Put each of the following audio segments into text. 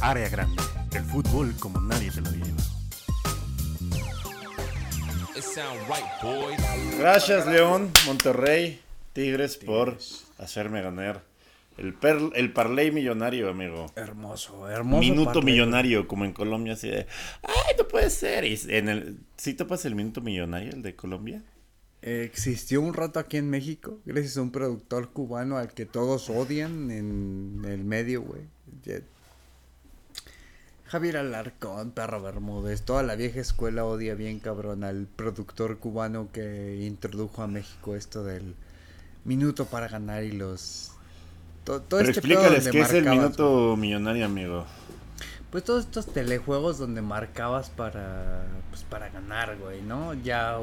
Área grande. El fútbol como nadie te lo lleva. Gracias, León, Monterrey, Tigres, por hacerme ganar el, per- el parlay millonario, amigo. Hermoso, hermoso. Minuto parlay. millonario, como en Colombia, así de, ay, no puede ser. Y en el, ¿Sí topas el minuto millonario, el de Colombia? Eh, Existió un rato aquí en México, gracias a un productor cubano al que todos odian en el medio, güey. Javier Alarcón, Perro Bermúdez, toda la vieja escuela odia bien cabrón al productor cubano que introdujo a México esto del minuto para ganar y los... to- todo Pero este explícales qué es el minuto millonario, amigo. Pues todos estos telejuegos donde marcabas para, pues para ganar, güey, ¿no? Ya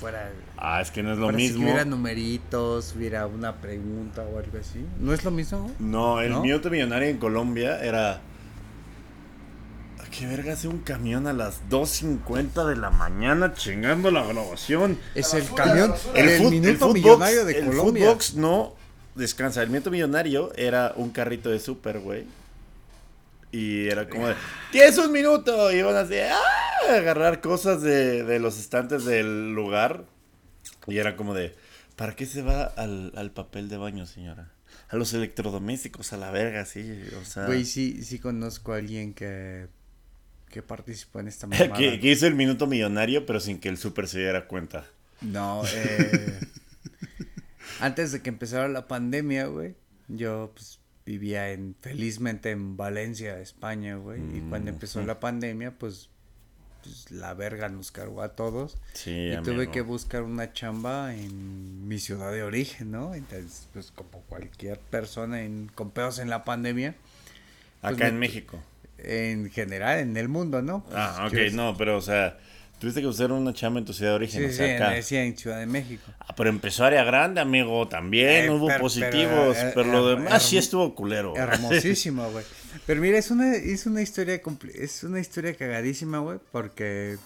fuera... Ah, es que no es lo mismo. hubiera numeritos, hubiera una pregunta o algo así. ¿No es lo mismo? No, el ¿No? minuto millonario en Colombia era. ¿A qué verga hace un camión a las 2.50 de la mañana chingando la grabación? Es el camión, El, el, fut- minuto el Footbox- millonario de el Colombia. Footbox no descansa. El minuto millonario era un carrito de súper, güey. Y era como de, tienes un minuto. Y iban así, ¡ah! a agarrar cosas de, de los estantes del lugar. Y era como de, ¿para qué se va al, al papel de baño, señora? A los electrodomésticos, a la verga, sí. O sea, Güey, sí, sí conozco a alguien que, que participó en esta mamada. que, que hizo el minuto millonario, pero sin que el súper se diera cuenta. No, eh, antes de que empezara la pandemia, güey, yo pues vivía en, felizmente en Valencia, España, güey, y cuando Mm, empezó la pandemia, pues, pues la verga nos cargó a todos. Sí, y tuve que buscar una chamba en mi ciudad de origen, ¿no? Entonces, pues como cualquier persona en, con pedos en la pandemia, pues, Acá me- en México. En general, en el mundo, ¿no? Pues, Ah, ok, no, pero o sea, tuviste que usar una chamba en tu ciudad de origen, Sí, o sí, sea, en, acá. decía en Ciudad de México. Ah, pero empezó área grande, amigo, también Eh, hubo pero- positivos, pero, pero, eh, lo eh, demás sí estuvo culero. Hermosísimo, güey. Pero mira, es una, es una historia es una historia cagadísima, güey, porque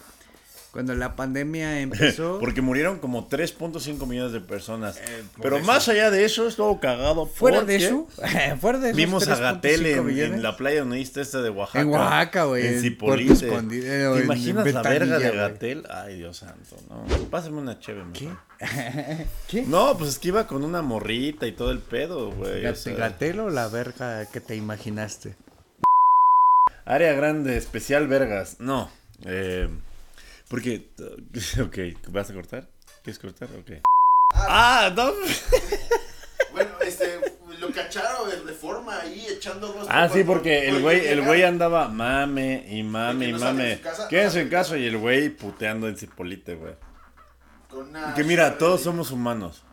cuando la pandemia empezó, Porque murieron como 3.5 millones de personas. Eh, pero eso. más allá de eso, estuvo cagado. fuera de eso, fuera de esos Vimos a 3.5 Gatel en, en la playa nudista esta de Oaxaca. En Oaxaca, güey, En en Zipolite. Puerto Escondido, ¿Te en imaginas la Ventanilla, verga de. Gatel? Ay, Dios santo, no. Pásame una chévere, ¿Qué? ¿Qué? No, pues es que iba con una morrita y todo el pedo, güey. o sea. ¿Gatel o la verga que te imaginaste? Área grande, especial vergas. No. Eh, porque. Ok, ¿vas a cortar? ¿Quieres cortar? Ok. Ah, no. Bueno, este, lo cacharon de, de forma ahí echando rostro. Ah, sí, por- porque por- el güey, el güey andaba mame y mame y no mame. Quédense en casa y el güey puteando en Cipolite, güey. Que mira, todos somos humanos.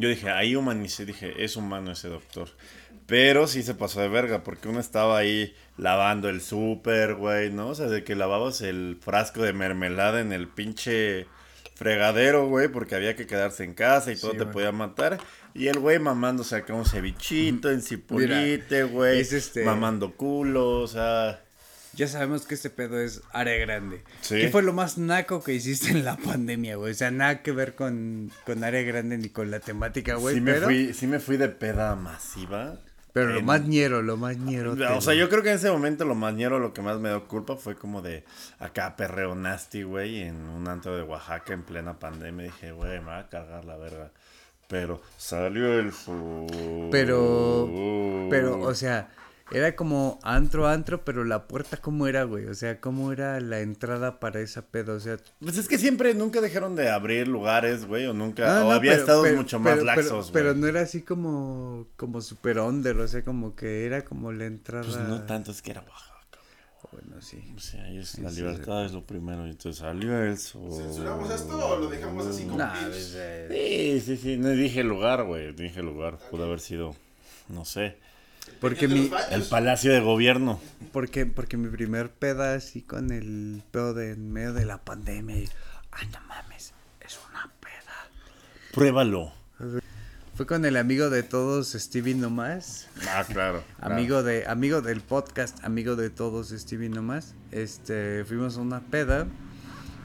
Yo dije, ahí humanicé, dije, es humano ese doctor. Pero sí se pasó de verga, porque uno estaba ahí lavando el súper, güey, ¿no? O sea, de que lavabas el frasco de mermelada en el pinche fregadero, güey, porque había que quedarse en casa y todo Sí, te güey. podía matar. Y el güey mamándose acá un cevichito en cipolite, güey. es este- Mamando culo, o sea... Ya sabemos que este pedo es área grande. Sí. ¿Qué fue lo más naco que hiciste en la pandemia, güey? O sea, nada que ver con, con área grande ni con la temática, güey. sí, me pero, fui, sí me fui de peda masiva. pero lo en- más ñero, lo más ñero. O sea, yo creo que en ese momento lo más ñero, lo que más me dio culpa fue como de acá perreo nasty, güey, en un antro de Oaxaca en plena pandemia. Dije, güey, me va a cargar la verga. Pero salió el. Pero, pero, o sea, era como antro, antro, pero la puerta, ¿cómo era, güey? O sea, ¿cómo era la entrada para esa pedo? O sea, Pues es que siempre, nunca dejaron de abrir lugares, güey, o nunca, Ah, o no, había pero- estados pero- mucho más pero- pero- laxos, güey. Pero no era así como, como super under, o sea, como que era como la entrada. Pues no tanto, es que era Oaxaca. Bueno, sí. O sea, ahí es, la Sí, libertad es lo primero. Y entonces salió el sol. ¿Censuramos esto o lo dejamos así como Nah, pues, eh, Sí, sí, sí. No dije lugar, güey. Dije lugar. Pudo haber sido, no sé, porque ¿De los mi, el palacio de gobierno. porque, porque mi primer peda así con el pedo de en medio de la pandemia. y, Ay, no mames, es una peda. Pruébalo. Fue con el amigo de todos, Stevie Nomás. Ah, claro. Amigo de, amigo del podcast, amigo de todos, Stevie Nomás. Este, fuimos a una peda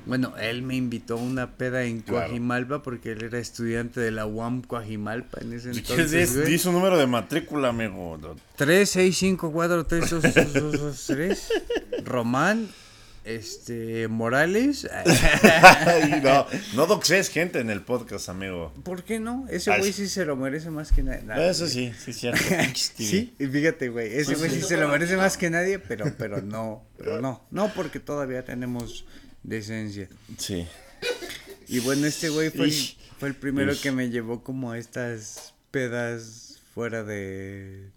Bueno, él me invitó a una peda en Claro. Coajimalpa porque él era estudiante de la UAM Coajimalpa en ese ¿Qué entonces. es? güey. Di su número de matrícula, amigo. 3, 6, 5, 4, 3, 2, 2, 2, 2, 3. Román, este, Morales. No, no doxes gente en el podcast, amigo. ¿Por qué no? Ese güey sí. se lo merece más que nadie. Eso sí, sí, es cierto. Sí, y fíjate, güey, ese güey sí se lo merece más que nadie, pero, pero no, pero no, no, porque todavía tenemos decencia. Sí. Y bueno, este güey fue, el- fue el primero Ish. que me llevó como a estas pedas fuera de...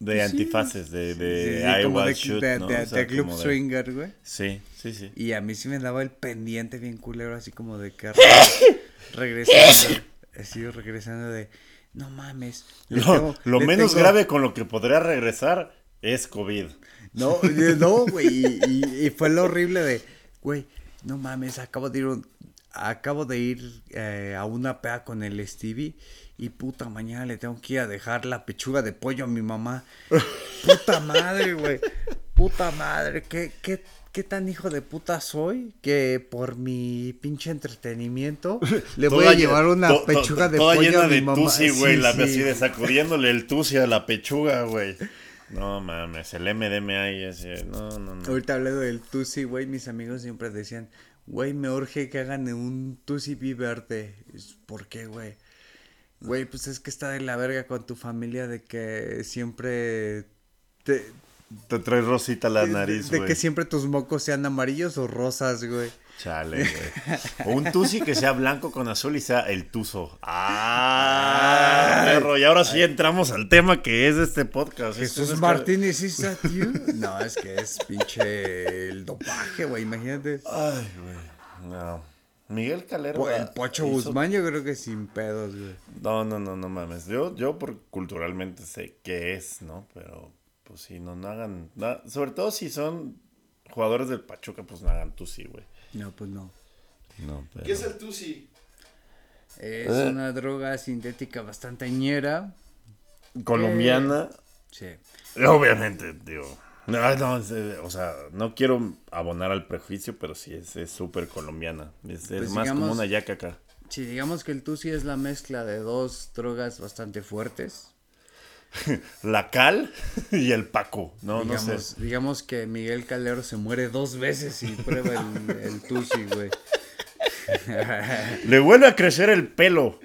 De antifaces, de, de sí, Iowa de, de- de- Club Swinger, güey. Sí, sí, sí. Y a mí sí me daba el pendiente bien culero, así como de que re- regresando, así regresando de, no mames. Lo, tengo- lo le menos tengo- grave con lo que podría regresar es COVID. No, no, güey, y, y- y fue lo horrible de, güey, no mames, acabo de ir, acabo de ir eh, a una pea con el Stevie y puta mañana le tengo que ir a dejar la pechuga de pollo a mi mamá. Puta madre, güey, puta madre, ¿qué, qué, qué tan hijo de puta soy que por mi pinche entretenimiento le voy a llevar lle- una to- to- pechuga de toda pollo llena a mi de mamá. tusi, güey, Sí, sí. así de sacudiéndole el tusi a la pechuga, güey. No mames, el MDMA y ese, no, no, no. Ahorita hablando del Tusi, güey, mis amigos siempre decían, güey, me urge que hagan un Tusi. Es, ¿Por qué, güey? Güey, pues es que está de la verga con tu familia de que siempre te, Te trae rosita la de- nariz, de, güey. que siempre tus mocos sean amarillos o rosas, güey. Chale, güey. O un tusi que sea blanco con azul y sea el tuzo. Ah, perro. Y ahora sí entramos al tema que es este podcast. Jesús es- Martínez, ¿is that you? No, es que es pinche el dopaje, güey, imagínate. Ay, güey. No. Miguel Calero. Po- el Pocho hizo- Guzmán yo creo que sin pedos, güey. No, no, no, no mames. Yo, yo por culturalmente sé qué es, ¿no? Pero, pues sí, no, no hagan. na- sobre todo si son jugadores del Pachuca, pues no hagan tusi, güey. No, pues no. No, pero. ¿Qué es el Tusi? Es Eh. una droga sintética bastante ñera. Colombiana. Sí. Obviamente, digo. No, no, es, eh, o sea, no quiero abonar al prejuicio, pero sí es es súper colombiana. Es, es Pues más como una yaca acá. Sí, digamos que el Tusi es la mezcla de dos drogas bastante fuertes. La cal y el paco. No, no digamos, sé. digamos que Miguel Calero se muere dos veces y prueba el, el Tusi, güey. Le vuelve a crecer el pelo.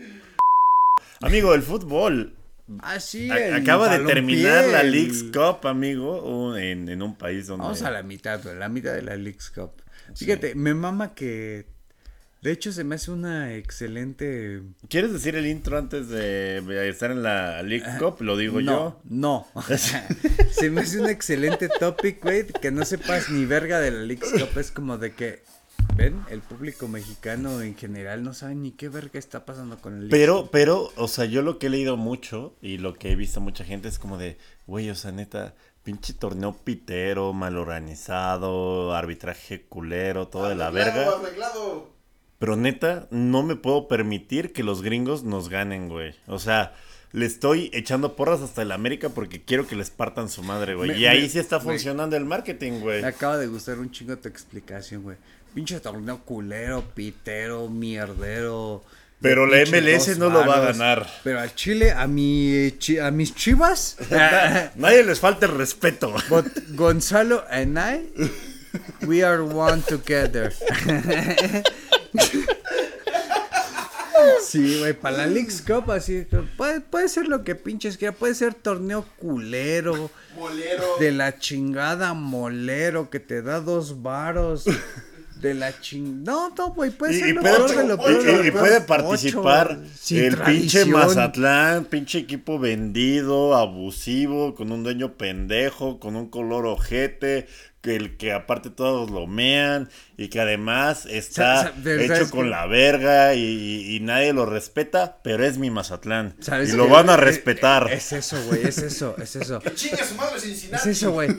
Amigo, el fútbol. Ah, sí, Acaba de terminar la Leagues Cup, amigo, en, en un país donde... Vamos a la mitad, güey, la mitad de la Leagues Cup. Fíjate, me mama que... De hecho, se me hace una excelente... ¿Quieres decir el intro antes de estar en la League Cup? Lo digo no, yo. No, Se me hace un excelente topic, güey, que no sepas ni verga de la Leagues Cup. Es como de que, ven, el público mexicano en general no sabe ni qué verga está pasando con el Pero, pero, o sea, yo lo que he leído mucho y lo que he visto mucha gente es como de, güey, o sea, neta, pinche torneo pitero, mal organizado, arbitraje culero, todo de la verga. Arreglado. Pero neta, no me puedo permitir que los gringos nos ganen, güey. O sea, le estoy echando porras hasta el América porque quiero que les partan su madre, güey. Me- Y ahí me- sí está funcionando el marketing, güey. Me acaba de gustar un chingo tu explicación, güey. Pinche torneo culero, pitero, mierdero. de Pero la MLS no lo va a ganar. Pero al Chile, a mi a mis chivas, Nadie les falta el respeto. but Gonzalo and I, we are one together. Sí, güey, para la Leagues Cup así, puede, puede ser lo que pinches quiera, puede ser torneo culero, Molero. de la chingada molero que te da dos varos. De la ching... No, no, güey, puede Y, ser y lo puede, peor de lo y- peor lo y- y peor. puede participar el pinche. Mazatlán, pinche equipo vendido, abusivo, con un dueño pendejo, con un color ojete, el que aparte todos lo mean y que además está hecho ¿sabes con la verga y, y- y nadie lo respeta, pero es mi Mazatlán. ¿Sabes Y lo van a Eh, respetar. Es eso, güey, es eso, es eso. Que chinga su madre Es Cincinnati. eso, güey.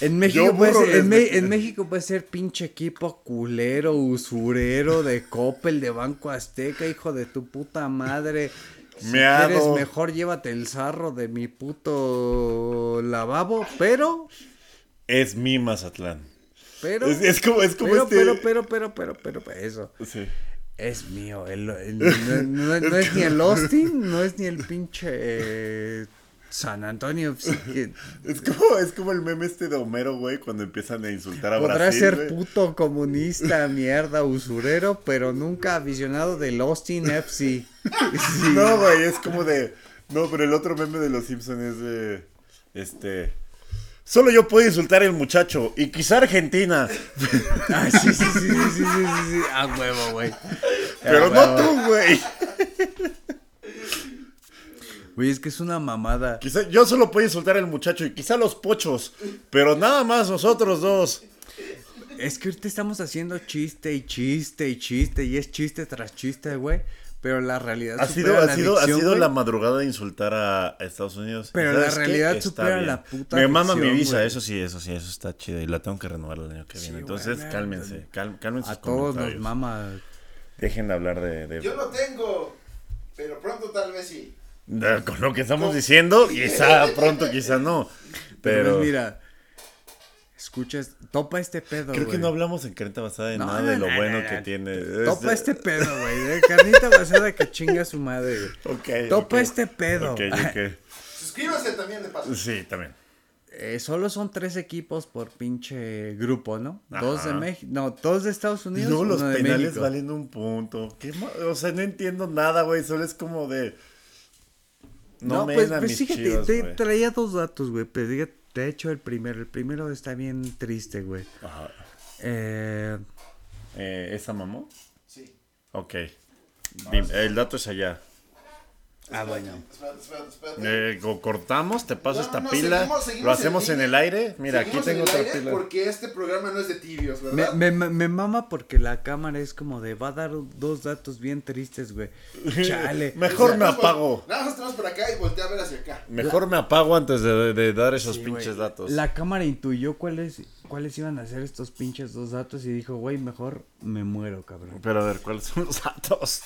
En México, puede ser, en, Me- en México puede ser pinche equipo culero, usurero, de Coppel, de Banco Azteca, hijo de tu puta madre. Si Meado. quieres mejor llévate el zarro de mi puto lavabo, pero Es mi Mazatlán. pero, Es, es como, es como pero, este. pero, pero, pero, pero, pero, pero, eso Sí. es mío. el- el- no, no- no es ni el Austin, no es ni el pinche eh, San Antonio. que Es como, es como el meme este de Homero, güey, cuando empiezan a insultar a podrá Brasil. ser güey. puto, comunista, mierda, usurero, pero nunca aficionado del Austin FC. Sí. No, güey, es como de. No, pero el otro meme de los Simpsons es de. Este. Solo yo puedo insultar al muchacho y quizá Argentina. Ay, ah, sí, sí, sí, sí, sí, sí, sí, A ah, huevo, güey. Pero ah, no tú, güey. Güey, es que es una mamada. Quizá yo solo puedo insultar al muchacho y quizá los pochos, pero nada más nosotros dos. Es que ahorita estamos haciendo chiste y chiste y chiste y es chiste tras chiste, güey. Pero la realidad Ha supera sido, ha la sido, ha sido güey. la madrugada de insultar a Estados Unidos. Pero ¿Sabes la realidad Está supera bien. la puta Me mama mi visa, güey. eso sí, eso sí, eso está chido. Y la tengo que renovar el año que viene. Sí, Entonces, güey, cálmense, cal- cálmense. A sus todos nos mama. Dejen de hablar de, de- Yo lo tengo, pero pronto tal vez sí. con lo que estamos diciendo. Quizá pronto, quizá no. Pero Pero pues mira, escuchas, topa este pedo, creo que no hablamos en carnita basada de No, nada no, de lo no, bueno no, que no. tiene. Topa Es- este pedo, güey. De carnita basada que chinga su madre, güey. Ok, Topa este pedo. Ok, ok. Suscríbanse también de paso. Sí, también. Eh, solo son tres equipos por pinche grupo, ¿no? Dos de Ajá. México, no, dos de Estados Unidos, luego los penales México. valen un punto. ¿Qué ma- o sea, no entiendo nada, güey. Solo es como de. No, No, me pues, pues mis fíjate, chivas, te traía dos datos, güey, pero fíjate, de hecho el primero, el primero está bien triste, güey. Ajá. Eh, Eh, ¿Esa mamó? Sí. Ok. El dato es allá. Ah, bueno. Espérate, espérate, espérate. Eh, co- cortamos, te paso No, esta no, pila. seguimos- seguimos lo hacemos en, el aire. Mira, aquí tengo otra aire pila. Porque este programa no es de tibios, Me, ¿verdad? me, me, me mama porque la cámara es como de, va a dar dos datos bien tristes, güey. Chale. Mejor me apago. Nada más tenemos por acá y voltea a ver hacia acá. Mejor me apago antes de, de dar esos Sí, pinches güey. datos. La cámara intuyó cuáles, cuáles iban a ser estos pinches dos datos y dijo, güey, mejor me muero, cabrón. Pero a ver, ¿cuáles son los datos?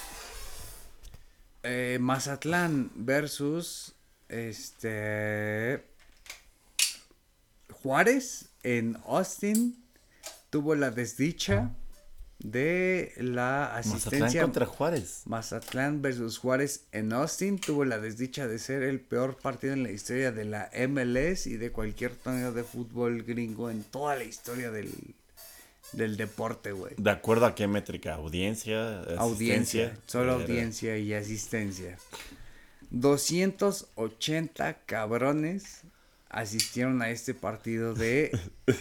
Eh, Mazatlán versus este Juárez en Austin tuvo la desdicha de la Mazatlán asistencia contra Juárez. Mazatlán versus Juárez en Austin tuvo la desdicha de ser el peor partido en la historia de la MLS y de cualquier torneo de fútbol gringo en toda la historia del, del deporte, güey. ¿De acuerdo a qué métrica? ¿Audiencia? Audiencia, solo audiencia y asistencia. 280 cabrones asistieron a este partido de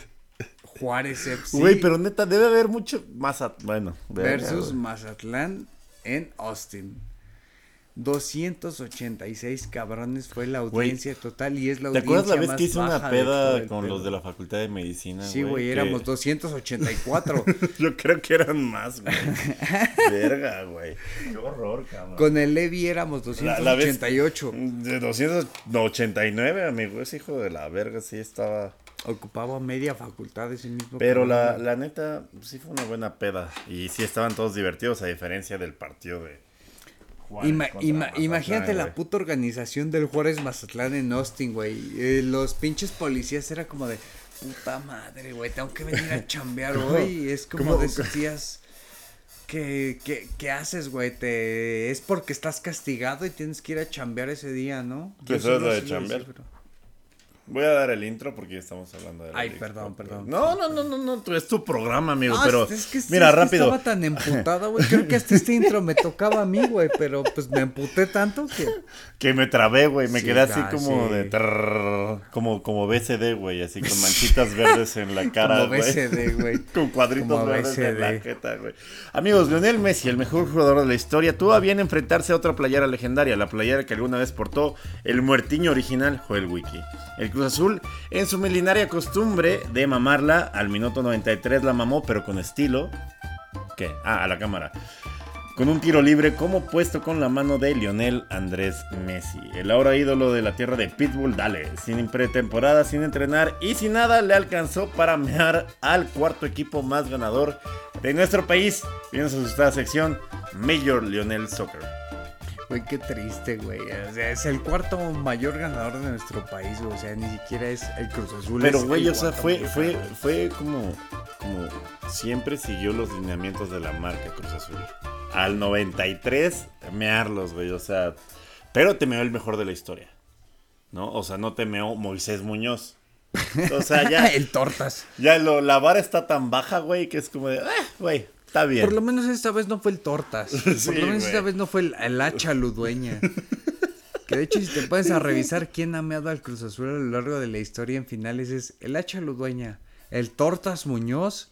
Juárez FC Güey, pero neta, debe haber mucho a- Bueno, versus. Mazatlán en Austin. 286 cabrones fue la audiencia total y es la ¿Te audiencia acuerdas la vez más que hice una peda con pedo. los de la Facultad de Medicina? Sí, güey, que- éramos 284. Yo creo que eran más, güey. Verga, güey. Qué horror, cabrón. Con el Levi éramos La- la vez- 288. De 289, amigo. Ese hijo de la verga sí estaba. Ocupaba media facultad ese mismo. Pero la, la neta, sí fue una buena peda. Y sí estaban todos divertidos, a diferencia del partido de. Juárez Ima- contra ima- Mazatlán, imagínate la puta organización del Juárez Mazatlán en Austin, güey. Eh, los pinches policías era como de puta madre, güey. Tengo que venir a chambear hoy. Es como cómo- de esos días que, que, que haces, güey. Te es porque estás castigado y tienes que ir a chambear ese día, ¿no? ¿Tú Yo sabes solo lo de chambear? Voy a dar el intro porque ya estamos hablando de la Ay, League perdón, Cup, perdón. No, no, no, no, no, tú- es tu programa, amigo, No, pero es que- mira, es que rápido. Estaba tan emputada, güey. Creo que hasta este intro me tocaba a mí, güey. Pero pues me emputé tanto que. Que me trabé, güey, me Sí, quedé así ah, como sí. de trrrr, como como BCD, güey, así con manchitas verdes en la cara, Como güey. BCD, güey. Con cuadritos Como verdes en la jeta, güey. Amigos, Lionel Messi, el mejor jugador de la historia, tuvo a bien enfrentarse a otra playera legendaria, la playera que alguna vez portó el muertiño original Joel Wiki. El Azul, en su milenaria costumbre de mamarla, al minuto 93 la mamó, pero con estilo. ¿Qué? Ah, a la cámara. Con un tiro libre como puesto con la mano de Lionel Andrés Messi. El ahora ídolo de la tierra de Pitbull, dale, sin pretemporada, sin entrenar y sin nada le alcanzó para mear al cuarto equipo más ganador de nuestro país. Viene su asustada sección Major Lionel Soccer. Güey, qué triste, güey. O sea, es el cuarto mayor ganador de nuestro país, güey. O sea, ni siquiera es el Cruz Azul. Pero güey, o sea, fue, fue, fue como, como siempre siguió los lineamientos de la marca Cruz Azul. Al 93, mearlos, güey. O sea, pero te meó el mejor de la historia. ¿No? O sea, no te meó Moisés Muñoz. O sea, ya, el tortas. ya lo, la vara está tan baja, güey, que es como de, ah, güey, está bien. Por lo menos esta vez no fue el tortas. Por lo menos güey. esta vez no fue el, el hacha ludueña. Que de hecho, si te pones a revisar quién ha meado al Cruz Azul a lo largo de la historia en finales, es el hacha ludueña, el tortas Muñoz.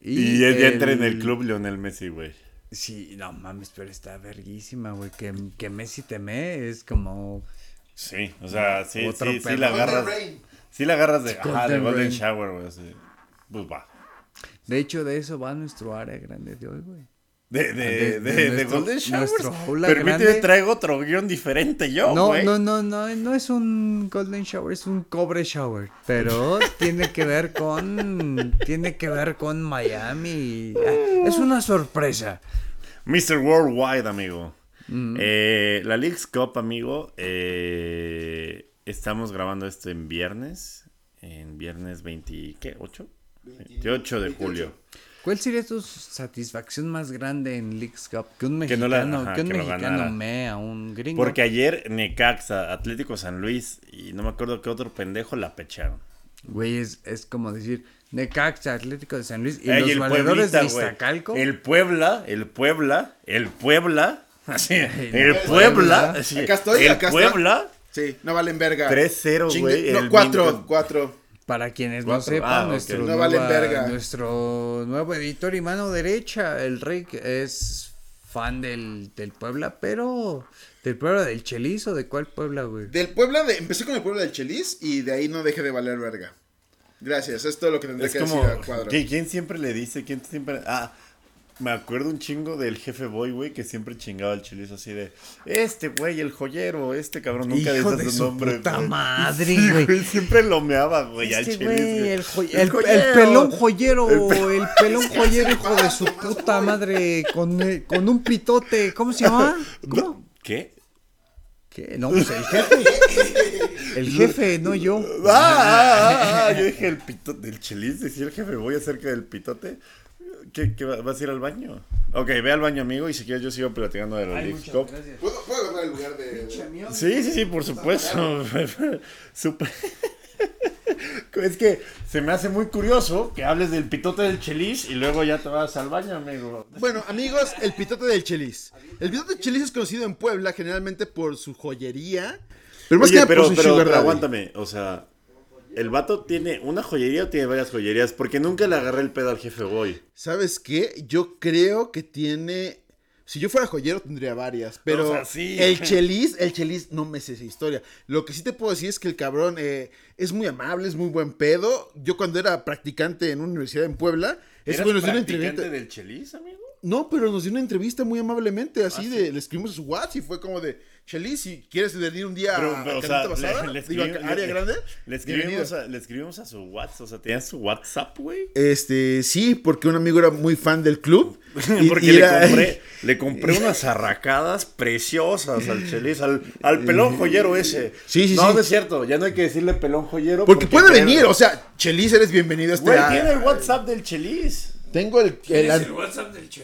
Y, él ya entra en el club Lionel Messi, güey. Sí, no mames, pero está verguísima, güey. Que, que Messi te mee es como. Sí, o sea, sí, Otro sí, sí la agarras. Sí la agarras de, ajá, de Golden. Shower, güey. Pues va. De hecho, de eso va nuestro área grande de hoy, güey. De, de, De- Golden Shower. nuestro aula Permíteme, grande. traigo otro guion diferente yo, No, güey. no, no, no, no es un golden shower, es un cobre shower, pero tiene que ver con, tiene que ver con Miami. Es una sorpresa. Mr. Worldwide, amigo. Mm. Eh, la League's Cup, amigo. eh, estamos grabando esto en viernes. En viernes 20, ¿qué? ¿8? 28 de julio. ¿Cuál sería tu satisfacción más grande en Leagues Cup? Que un Que no la- mexicano, ajá, que un que mexicano mee a un gringo. Porque ayer Necaxa, Atlético San Luis y no me acuerdo qué otro pendejo la pecharon. Güey, es, es como decir Necaxa, Atlético de San Luis y Ey, los el valedores de. Iztacalco. El Puebla, el Puebla, el Puebla. Así, el no, Puebla. Así, Acá estoy, el acá está. Puebla. Sí, no valen verga. 3-0, Chingue- güey, No, el 4, Minco. 4. Para quienes no sepan, Ah, nuestro, No valen nueva- verga. nuestro nuevo editor y mano derecha, el Rick, es fan del, del Puebla, pero del Puebla del Chelis o de cuál Puebla, güey. Del Puebla, de, empecé con el Puebla del Chelis y de ahí no deje de valer verga. Gracias, es todo lo que tendré Es que como, decir a Cuadro. ¿qui- ¿quién siempre le dice? ¿Quién siempre? Ah, me acuerdo un chingo del jefe boy, güey, que siempre chingaba al chilizo así de, este güey, el joyero, este cabrón, nunca Hijo de su nombre. puta güey. madre, Sí, güey. Siempre lo meaba, güey, al Este güey, el, joy- El el- el pelón joyero, El pe- el pelón joyero, hijo de su puta madre, con, eh, con un pitote, ¿cómo se llama? ¿Cómo? ¿Qué? ¿Qué? No, pues el jefe. El jefe, no yo. Ah, ah, ah, ah, yo dije el pitote del chelis, decía el jefe, voy acerca del pitote. ¿Qué, qué va- vas a ir al baño? Ok, ve al baño, amigo, y si quieres yo sigo platicando de la Leagues Cup. ¿Puedo, puedo agarrar el lugar de. Sí, sí, sí, por supuesto. Súper. Es que se me hace muy curioso que hables del pitote del chelis y luego ya te vas al baño, amigo. Bueno, amigos, el pitote del Chelis. El pitote del Chelis es conocido en Puebla generalmente por su joyería. Pero más que Oye, nada pero, por su pero, sugar pero daddy. aguántame, o sea, ¿el vato tiene una joyería o tiene varias joyerías? Porque nunca le agarré el pedo al jefe boy. ¿Sabes qué? Yo creo que tiene. Si yo fuera joyero tendría varias, pero O sea, sí. el Chelis, el Chelis no me sé esa historia. Lo que sí te puedo decir es que el cabrón eh, es muy amable, es muy buen pedo. Yo cuando era practicante en una universidad en Puebla, ese ¿Eras güey nos dio una practicante entrevista. del chelis, amigo? No, pero nos dio una entrevista muy amablemente, así Ah, de, le escribimos su WhatsApp y fue como de, Chelis, si quieres venir un día Pero, a pero, o sea, Basada, le, le digo, a escribimos- Área le- Grande, Le escribimos, bienvenido. a, le escribimos a su WhatsApp, o sea, ¿tenías su WhatsApp, güey? Este, sí, porque un amigo era muy fan del club. y- Porque y le, compré, le compré unas arracadas preciosas al chelis, al, al pelón joyero ese. Sí, sí, no, sí. no es cierto, ya no hay que decirle pelón joyero. Porque puede venir, o sea, Chelis, eres bienvenido a este Güey, tiene el WhatsApp del chelis. Tengo el, el, an-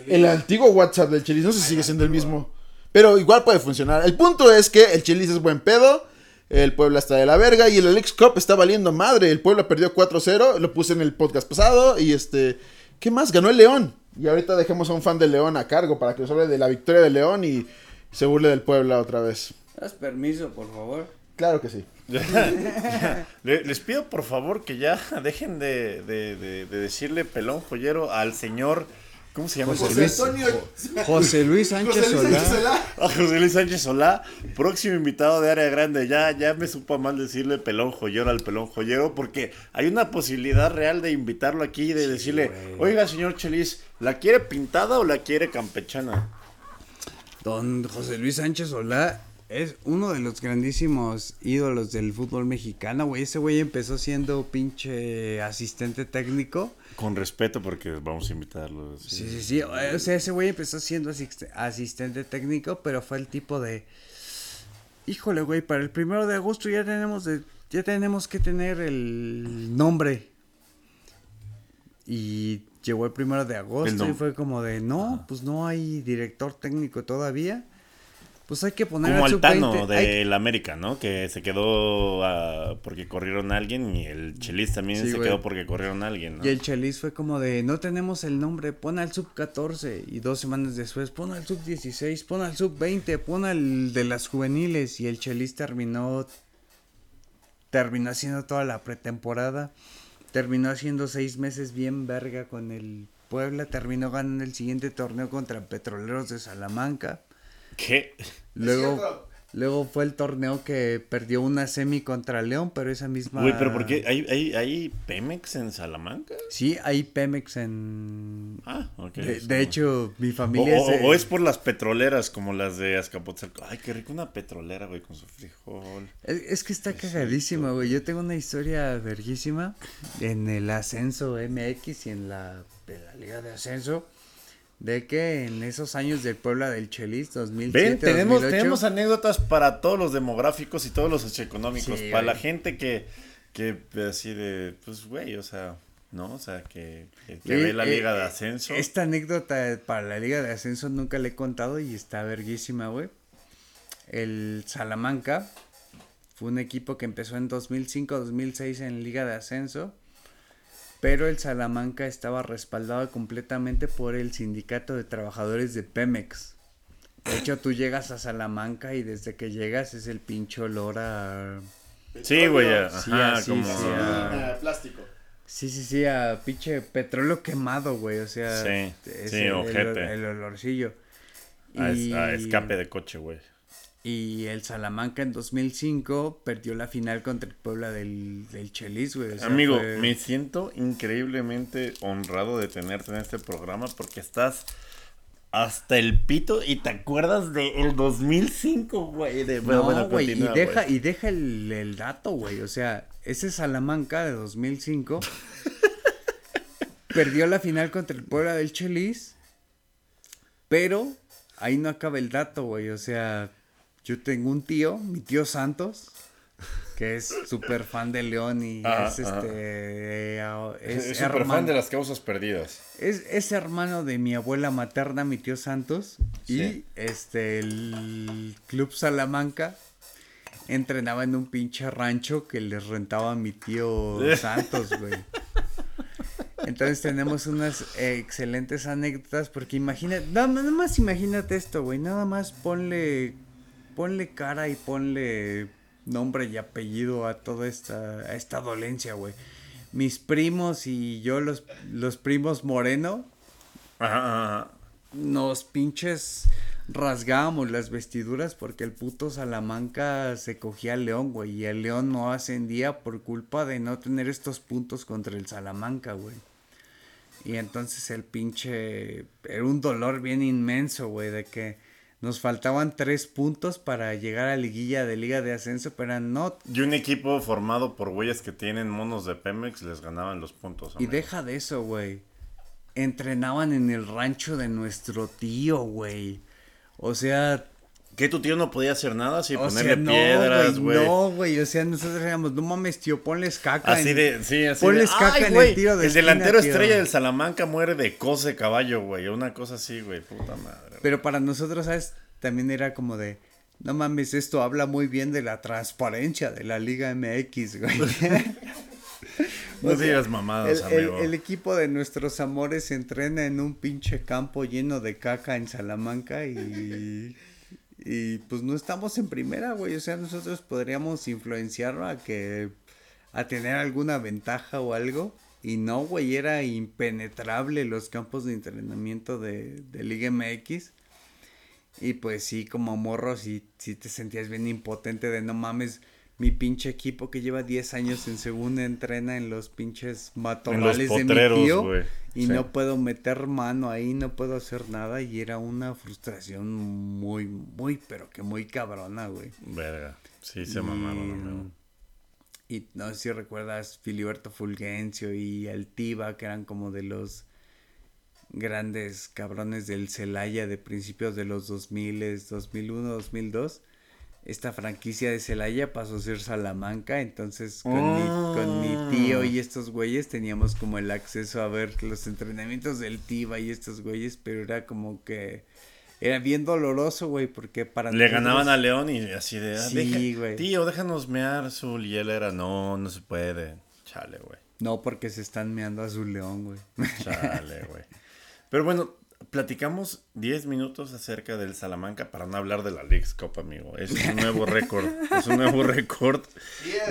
el antiguo WhatsApp del Chelis, no sé si sigue siendo el mismo. Pero igual puede funcionar. El punto es que el Chelis es buen pedo. El Puebla está de la verga. Y el Alex Cup está valiendo madre. El Puebla perdió 4-0. Lo puse en el podcast pasado. Y este. ¿Qué más? Ganó el León. Y ahorita dejemos a un fan del León a cargo para que nos hable de la victoria del León y se burle del Puebla otra vez. ¿Das permiso, por favor? Claro que sí. Le- les pido por favor que ya dejen de, de- de- de decirle pelón joyero al señor. ¿Cómo se llama? José ese Luis. Antonio. José Luis Sánchez Solá. José Luis Sánchez Solá, próximo invitado de área grande. Ya, ya me supo mal decirle pelón joyero al pelón joyero, porque hay una posibilidad real de invitarlo aquí y de decirle, oiga, señor Chelis, ¿la quiere pintada o la quiere campechana? Don José Luis Sánchez Solá es uno de los grandísimos ídolos del fútbol mexicano, güey. Ese güey empezó siendo pinche asistente técnico. Con respeto, porque vamos a invitarlo. Sí, sí, sí. O sea, ese güey empezó siendo asist- asistente técnico, pero fue el tipo de... Híjole, güey, para el primero de agosto ya tenemos de... Ya tenemos que tener el nombre. Y llegó el primero de agosto y fue como de, no, pues no hay director técnico todavía. Pues hay que poner Como al Altano sub-20. hay- del América, ¿no? Que se quedó porque corrieron a alguien y el Chelis también Sí, se güey. quedó porque corrieron a alguien, ¿no? Y el Chelis fue como de, no tenemos el nombre, pon al sub 14. Y dos semanas después, pon al sub 16, pon al sub 20, pon al de las juveniles. Y el Chelis terminó, terminó haciendo toda la pretemporada. Terminó haciendo seis meses bien verga con el Puebla. Terminó ganando el siguiente torneo contra Petroleros de Salamanca. ¿Qué? Luego, luego fue el torneo que perdió una semi contra León, pero esa misma... Güey, pero ¿por qué? ¿Hay, hay, ¿Hay Pemex en Salamanca? Sí, hay Pemex en... Ah, ok. De, hecho, mi familia o- es, de- o es por las petroleras como las de Azcapotzalco. Ay, qué rico una petrolera, güey, con su frijol. es, es que está cagadísima, güey. Yo tengo una historia verguísima en el ascenso MX y en la, en la liga de ascenso. De que en esos años del Puebla del Chelis, 2007, Ven, tenemos, 2008, tenemos anécdotas para todos los demográficos y todos los socioeconómicos. Sí, para la gente que, que así de, pues, güey, o sea, ¿no? O sea, que, que, que Eh, ve la eh, liga de eh, ascenso. Esta anécdota para la liga de ascenso nunca le he contado y está verguísima, güey. El Salamanca fue un equipo que empezó en 2005-2006 en liga de ascenso. Pero el Salamanca estaba respaldado completamente por el sindicato de trabajadores de Pemex. De hecho, tú llegas a Salamanca y desde que llegas es el pinche olor a... Sí, güey, Sí, ajá, así, como... sí, Ah, plástico. Sí, sí, sí, a pinche petróleo quemado, güey. O sea, Sí, es sí, el, ojete. el olorcillo. a a escape de coche, güey. Y el Salamanca en 2005 perdió la final contra el Puebla del, del Chelis, güey. o sea, Amigo, fue- me siento increíblemente honrado de tenerte en este programa porque estás hasta el pito y te acuerdas del 2005, güey. De... Bueno, No, bueno, güey, y deja, güey. y deja el, el dato, güey. O sea, ese Salamanca de 2005 perdió la final contra el Puebla del Chelis. Pero ahí no acaba el dato, güey. O sea, yo tengo un tío, mi tío Santos, que es súper fan de León y Ajá, es ajá. este. Es, súper fan de las causas perdidas. es, es hermano de mi abuela materna, mi tío Santos. Sí. Y este, el Club Salamanca entrenaba en un pinche rancho que les rentaba a mi tío Santos, güey. Entonces tenemos unas eh, excelentes anécdotas porque imagínate, nada, nada más imagínate esto, güey, nada más ponle, ponle cara y ponle nombre y apellido a toda esta, a esta dolencia, güey. Mis primos y yo, los, los primos Moreno, ajá. nos pinches rasgábamos las vestiduras porque el puto Salamanca se cogía al León, güey. Y el León no ascendía por culpa de no tener estos puntos contra el Salamanca, güey. Y entonces el pinche... Era un dolor bien inmenso, güey, de que nos faltaban tres puntos para llegar a liguilla de liga de ascenso, pero no... Y un equipo formado por güeyes que tienen monos de Pemex les ganaban los puntos. Y deja de eso, güey. Entrenaban en el rancho de nuestro tío, güey. O sea, ¿Qué tu tío no podía hacer nada así o ponerle sea, no, piedras, güey? No, güey, o sea, nosotros éramos, no mames, tío, ponles caca. Así en- de, sí, así Ponles de, caca "Ay, en el tiro de El esquina, delantero tío". estrella del Salamanca muere de cose caballo, güey. Una cosa así, güey. Puta madre. Pero para nosotros, ¿sabes? También era como de, no mames, esto habla muy bien de la transparencia de la Liga MX, güey. No O sea, digas mamadas, el, el- amigo. el equipo de nuestros amores se entrena en un pinche campo lleno de caca en Salamanca y, y pues no estamos en primera, güey. O sea, nosotros podríamos influenciarlo a que a tener alguna ventaja o algo. Y no, güey, era impenetrable los campos de entrenamiento de, de Liga MX. Y pues sí, como morro, sí, sí te sentías bien impotente de no mames. Mi pinche equipo que lleva 10 años en segunda entrena en los pinches matorrales de mi tío. Y Sí. no puedo meter mano ahí, no puedo hacer nada. Y era una frustración muy, muy, pero que muy cabrona, güey. Verga. Sí, se mamaron, amigo. Y no sé si recuerdas Filiberto Fulgencio y Altiva, que eran como de los grandes cabrones del Celaya de principios de los 2000, 2001, 2002. Esta franquicia de Celaya pasó a ser Salamanca, entonces con, mi, con mi tío y estos güeyes teníamos como el acceso a ver los entrenamientos del Tiva y estos güeyes, pero era como que era bien doloroso, güey, porque para Le ganaban a León y así de, ah, Sí, güey. tío, déjanos mear su y él era, no, no se puede, chale, güey, No, porque se están meando a su león, güey. chale, güey. Pero bueno, platicamos 10 minutos acerca del Salamanca para no hablar de la Leagues Cup, amigo. Es un nuevo récord, es un nuevo récord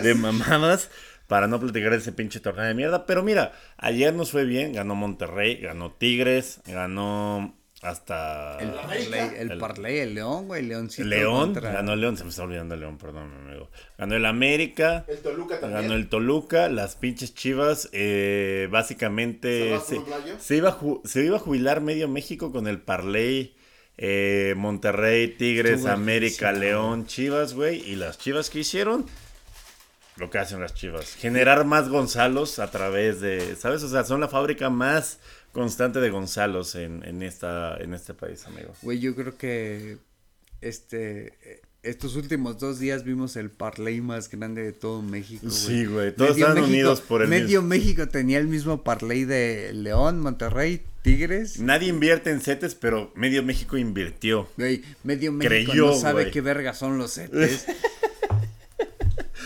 de mamadas para no platicar de ese pinche torneo de mierda. Pero mira, ayer nos fue bien, ganó Monterrey, ganó Tigres, ganó hasta... El parlay, el, El- parlay, el león, güey, leoncito. León, contra- ganó León, se me está olvidando León, perdón, amigo. Ganó el América, El Toluca también. ganó el Toluca, las pinches chivas, eh, básicamente ¿Salvas se, por Blayo? se iba a se iba a jubilar medio México con el Parley, eh, Monterrey, Tigres, Estuvo América, León, Chivas, güey. Y las chivas que hicieron, lo que hacen las chivas, generar más Gonzalos a través de, ¿sabes? O sea, son la fábrica más constante de Gonzalos en, en, esta, en este país, amigo. Güey, yo creo que este estos últimos dos días vimos el parlay más grande de todo México. Sí, güey, todos Medio estaban México- unidos por el Medio mismo. México tenía el mismo parlay de León, Monterrey, Tigres. Nadie invierte en setes, pero medio México invirtió. Güey, medio México Creyó, no sabe qué verga son los setes.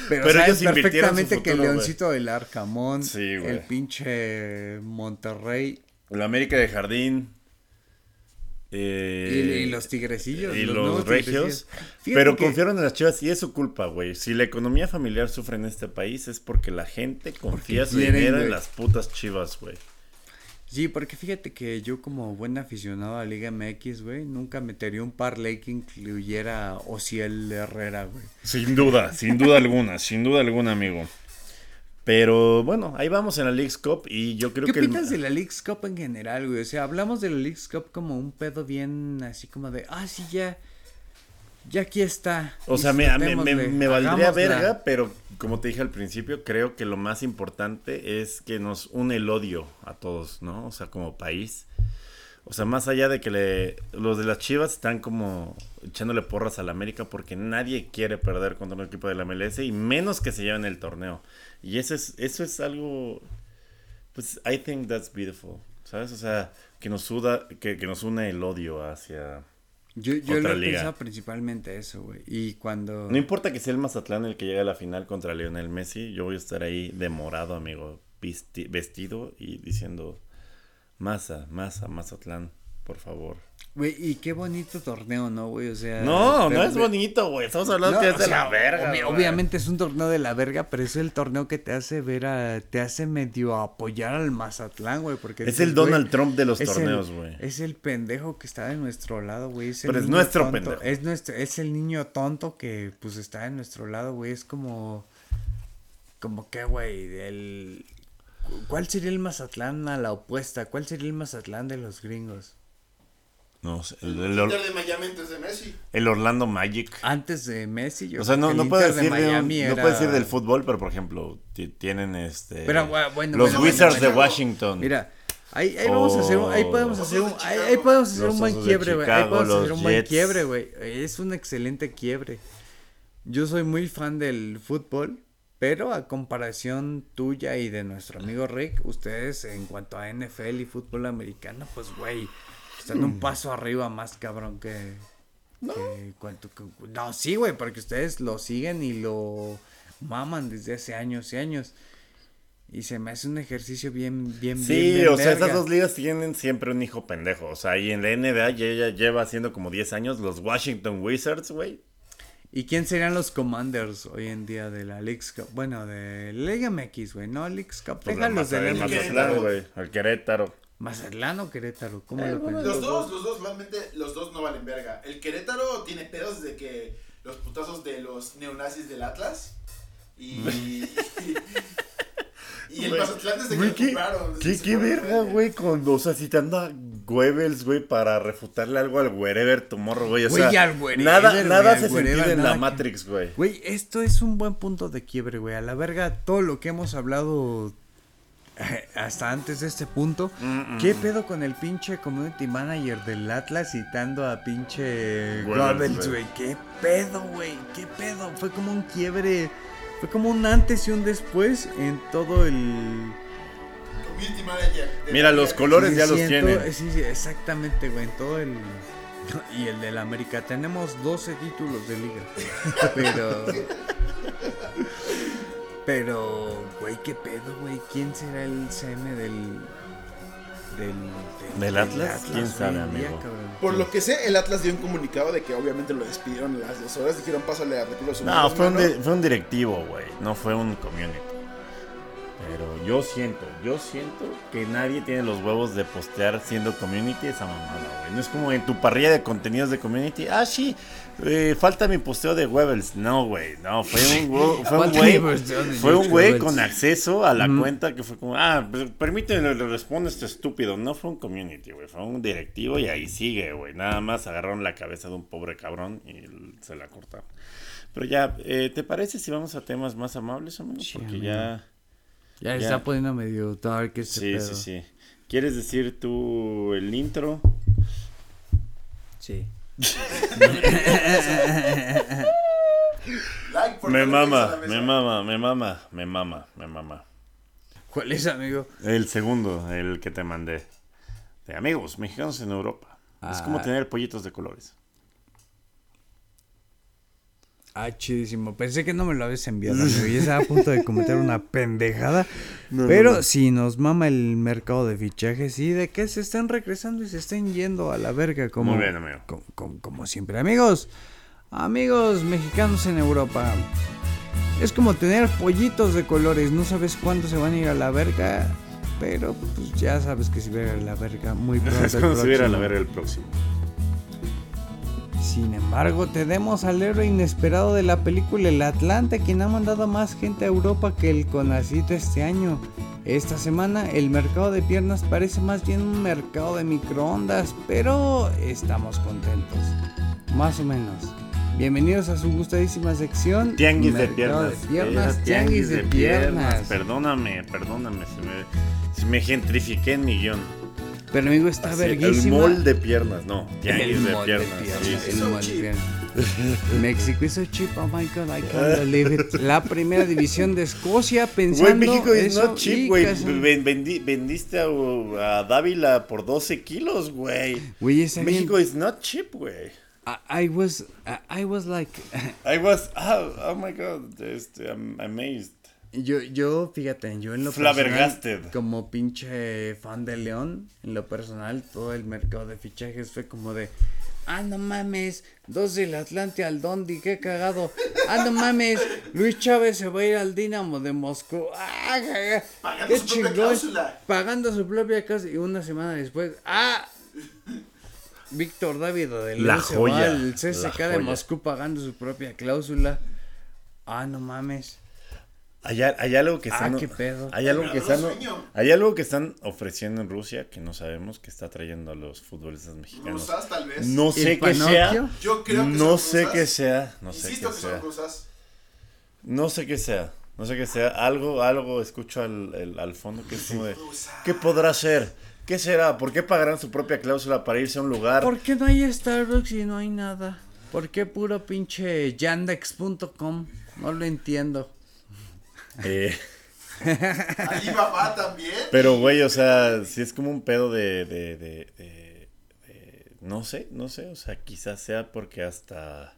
Pero, Pero sabes ellos perfectamente que el. Leoncito del Arcamón, Sí, el pinche Monterrey La América de Jardín. y, eh, y los tigresillos. y los regios. Pero que- confiaron en las chivas y es su culpa, güey. Si la economía familiar sufre en este país es porque la gente confía su dinero en las putas chivas, güey. Sí, porque fíjate que yo como buen aficionado a Liga MX, güey, nunca metería un parlay que incluyera Ociel Herrera, güey. Sin duda, sin duda alguna, sin duda alguna, amigo. Pero bueno, ahí vamos en la League's Cup y yo creo ¿Qué que... el- opinas de la League's Cup en general, güey? O sea, hablamos de la League's Cup como un pedo bien así como de, ah, sí, ya, ya aquí está. O sea, me, me, me, me valdría hagámosla". verga, pero como te dije al principio, creo que lo más importante es que nos une el odio a todos, ¿no? O sea, como país. O sea, más allá de que le, los de las Chivas están como echándole porras a la América porque nadie quiere perder contra un equipo de la MLS y menos que se lleven el torneo. Y eso es, eso es algo, pues, I think that's beautiful, ¿sabes? O sea, que nos suda, que, que nos une el odio hacia... Yo, yo lo he pensado principalmente eso, güey. Y cuando... No importa que sea el Mazatlán el que llegue a la final contra Lionel Messi, yo voy a estar ahí de morado, amigo, vestido y diciendo, Maza, Maza, Mazatlán, por favor. Güey, y qué bonito torneo, ¿no, güey? O sea... No, no es bonito, güey. Estamos hablando No, que es de sea, la verga. obvi- güey. obviamente es un torneo de la verga, pero es el torneo que te hace ver a, te hace medio apoyar al Mazatlán, güey, porque Es dices, el güey, Donald Trump de los el- torneos, güey. Es el pendejo que está de nuestro lado, güey. Es el Pero es nuestro tonto, pendejo. Es nuestro, es el niño tonto que pues está de nuestro lado, güey. Es como, como que, güey, el, ¿cuál sería el Mazatlán a la opuesta? ¿Cuál sería el Mazatlán de los gringos? No, sé, el, El el Or- Inter de Miami antes de Messi. el Orlando Magic. Antes de Messi, yo O sea, creo no, no puedo de decir de un- no puedo decir del fútbol, pero por ejemplo, ti- tienen este Pero, bueno, bueno, los bueno, Wizards bueno, de. Washington. Mira, ahí, ahí vamos a hacer un, ahí podemos hacer un, ahí, podemos hacer un buen quiebre, güey. Ahí podemos hacer un buen quiebre, güey. Es un excelente quiebre. Yo soy muy fan del fútbol, pero a comparación tuya y de nuestro amigo Rick, ustedes en cuanto a NFL y fútbol americano, pues güey, están un paso arriba más cabrón que que cuanto que- no, sí, güey, porque ustedes lo siguen y lo maman desde hace años y años. Y se me hace un ejercicio bien, bien, bien. Sí, bien o sea, verga. esas dos ligas tienen siempre un hijo pendejo. O sea, y en la NBA ya, ya lleva haciendo como 10 años los Washington Wizards, güey. ¿Y quién serían los commanders hoy en día de la Leagues Cup? Bueno, de Liga MX, güey, no Leagues Cup. Pues Déjalos de la güey. El Querétaro. Mazatlán o Querétaro, ¿cómo Eh, lo bueno? Los dos, los dos, realmente, los dos no valen verga. El Querétaro tiene pedos desde que los putazos de los neonazis del Atlas. Y. y el Mazatlán desde que Güey, lo ¿qué, compraron. qué, Se qué verga, güey, con, o sea, citando a Goebbels, güey, para refutarle algo al Wherever Tomorrow, güey, o Güey, sea, al Wherever, nada, güey, nada al Wherever, sentido en la que- Matrix, güey. Güey, esto es un buen punto de quiebre, güey. A la verga, todo lo que hemos hablado hasta antes de este punto, Mm, ¿qué pedo con el pinche community manager del Atlas citando a pinche Goebbels, güey. ¿Qué pedo, güey? ¿Qué pedo? Fue como un quiebre, fue como un antes y un después en todo el... Community manager. Mira, los colores Sí, ya los en tienen. sí, sí, exactamente, güey, en todo el... Y el del América, tenemos 12 títulos de liga. Pero... Pero, güey, qué pedo, güey. ¿Quién será el CM del. del. ¿Del Atlas? ¿Quién sabe, día, amigo? Por lo que sé, el Atlas dio un comunicado de que obviamente lo despidieron a las dos horas. Dijeron, pásale a recursos No, fue un, mano". di- fue un directivo, güey. No fue un community. Pero yo siento, yo siento que nadie tiene los huevos de postear siendo community esa mamada, güey. No es como en tu parrilla de contenidos de community. Ah, sí, eh, falta mi posteo de Webels. No, güey, no, fue un, güey- fue un güey. Fue un güey con acceso a la Mm. cuenta que fue como, ah, pues, permíteme, le responde este estúpido. No fue un community, güey, fue un directivo y ahí sigue, güey. Nada más agarraron la cabeza de un pobre cabrón y se la cortaron. Pero ya, eh, ¿te parece si vamos a temas más amables, amigo? Sí, Porque amigo. ya... Ya, Ya. está poniendo medio dark este Sí, pedo. sí, sí. ¿Quieres decir tú el intro? Sí. Like Me mama, me mama, me mama, me mama, me mama. ¿Cuál es, amigo? El segundo, el que te mandé. De amigos mexicanos en Europa. Es como Ah. tener pollitos de colores. Ah, chidísimo. Pensé que no me lo habías enviado, amigo. Y estaba a punto de cometer una pendejada. pero si nos mama el mercado de fichajes y de que se están regresando y se estén yendo a la verga. Como, Muy bien, amigo. Como, como- como siempre. Amigos, amigos mexicanos en Europa. Es como tener pollitos de colores. No sabes cuándo se van a ir a la verga. Pero pues ya sabes que se va a ir a la verga muy pronto. Es como si hubiera la verga el próximo. Sin embargo, tenemos al héroe inesperado de la película El Atlante, quien ha mandado más gente a Europa que el Conacito este año. Esta semana el mercado de piernas parece más bien un mercado de microondas, pero estamos contentos. Más o menos. Bienvenidos a su gustadísima sección. Tianguis de piernas. de piernas, Era tianguis de piernas. Perdóname, perdóname. Se me, se me gentrifiqué en mi guion. Pero amigo, está Así, el verguísima. mall de piernas, no. Tianguis El de mall piernas. sí. el mall de piernas. México is so cheap, oh my god, I can't believe it. La primera división de Escocia pensando Güey, México es eso not cheap, güey. vendi- vendiste a, a Dávila por 12 kilos, güey. Está bien. México is not cheap, güey. I, I was, I, I was like, I was, oh, oh my god, este, I'm amazed. Yo, yo, fíjate, yo en lo personal, como pinche fan de León, en lo personal, todo el mercado de fichajes fue como de, ah, no mames, dos del Atlante al Dondi, qué cagado, ah, no mames, Luis Chávez se va a ir al Dinamo de Moscú, ah, jaja, Pagando qué su propia chingón, cláusula. pagando su propia casa, y una semana después, ah, Víctor David de La León se joya, va al la CSK de. Moscú pagando su propia cláusula. Ah, no mames. Hay, hay algo que Ah, están, qué pedo. Hay algo que están, hay algo que están ofreciendo en Rusia que no sabemos que está trayendo a los futbolistas mexicanos. Rusas, tal vez. No sé ¿El qué sea. Yo creo que No son sé qué sea. No sé Insisto qué que son sea. rusas. No sé qué sea. No sé qué sea. Algo, algo escucho al, el- al fondo que es como de. ¿Qué podrá ser? ¿Qué será? ¿Por qué pagarán su propia cláusula para irse a un lugar? ¿Por qué no hay Starbucks y no hay nada? ¿Por qué puro pinche yandex.com? No lo entiendo. Eh, Alibaba también. pero, güey, o sea, si es como un pedo de, de, de- de- No sé, no sé. O sea, quizás sea porque hasta.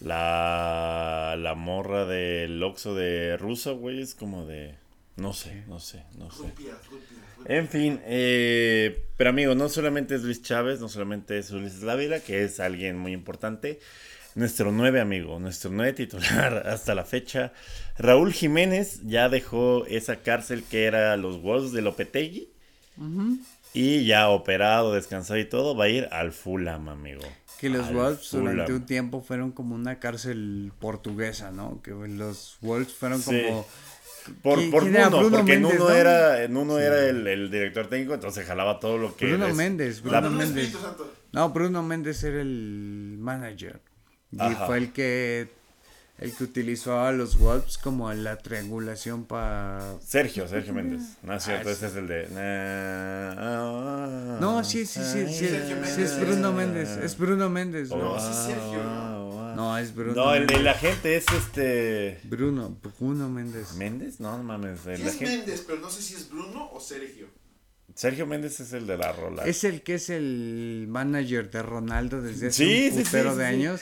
La, la morra del Oxxo de Ruso, güey, es como de. No sé, no sé, no sé. Rupias, rupias, rupias. En fin, eh, pero amigo, no solamente es Luis Chávez, no solamente es Ulises Dávila, que es alguien muy importante. Nuestro nueve amigo, nuestro nueve titular hasta la fecha. Raúl Jiménez ya dejó esa cárcel que era los Wolves de Lopetegui. Y ya operado, descansado y todo, va a ir al Fulham, amigo. Que los Al Wolves durante un tiempo fueron como una cárcel portuguesa, ¿no? Que los Wolves fueron Sí. como... Por, ¿Quién- por? Nuno, Bruno porque Nuno ¿no? era, Nuno era el, el director técnico, entonces jalaba todo lo que... Bruno es- Méndez, la- Bruno Bruno Méndez. Espíritu Santo. No, Bruno Méndez era el manager. Y fue el que El que utilizó a los Wolves como la triangulación para... Sergio, Sergio Méndez. No es cierto, Ah, ese es el de. No, No, sí, sí, sí, sí, sí, es Bruno Méndez, es Bruno Méndez. Oh, No, sí es Sergio, ¿no? no es Bruno No, el de la gente es este. Bruno, Bruno Méndez. ¿Méndez? No, no mames. el Sí es gente- Méndez, pero no sé si es Bruno o Sergio. Sergio Méndez es el de la rola. Es el que es el manager de Ronaldo desde hace Sí, un sí, sí, sí, de sí. años.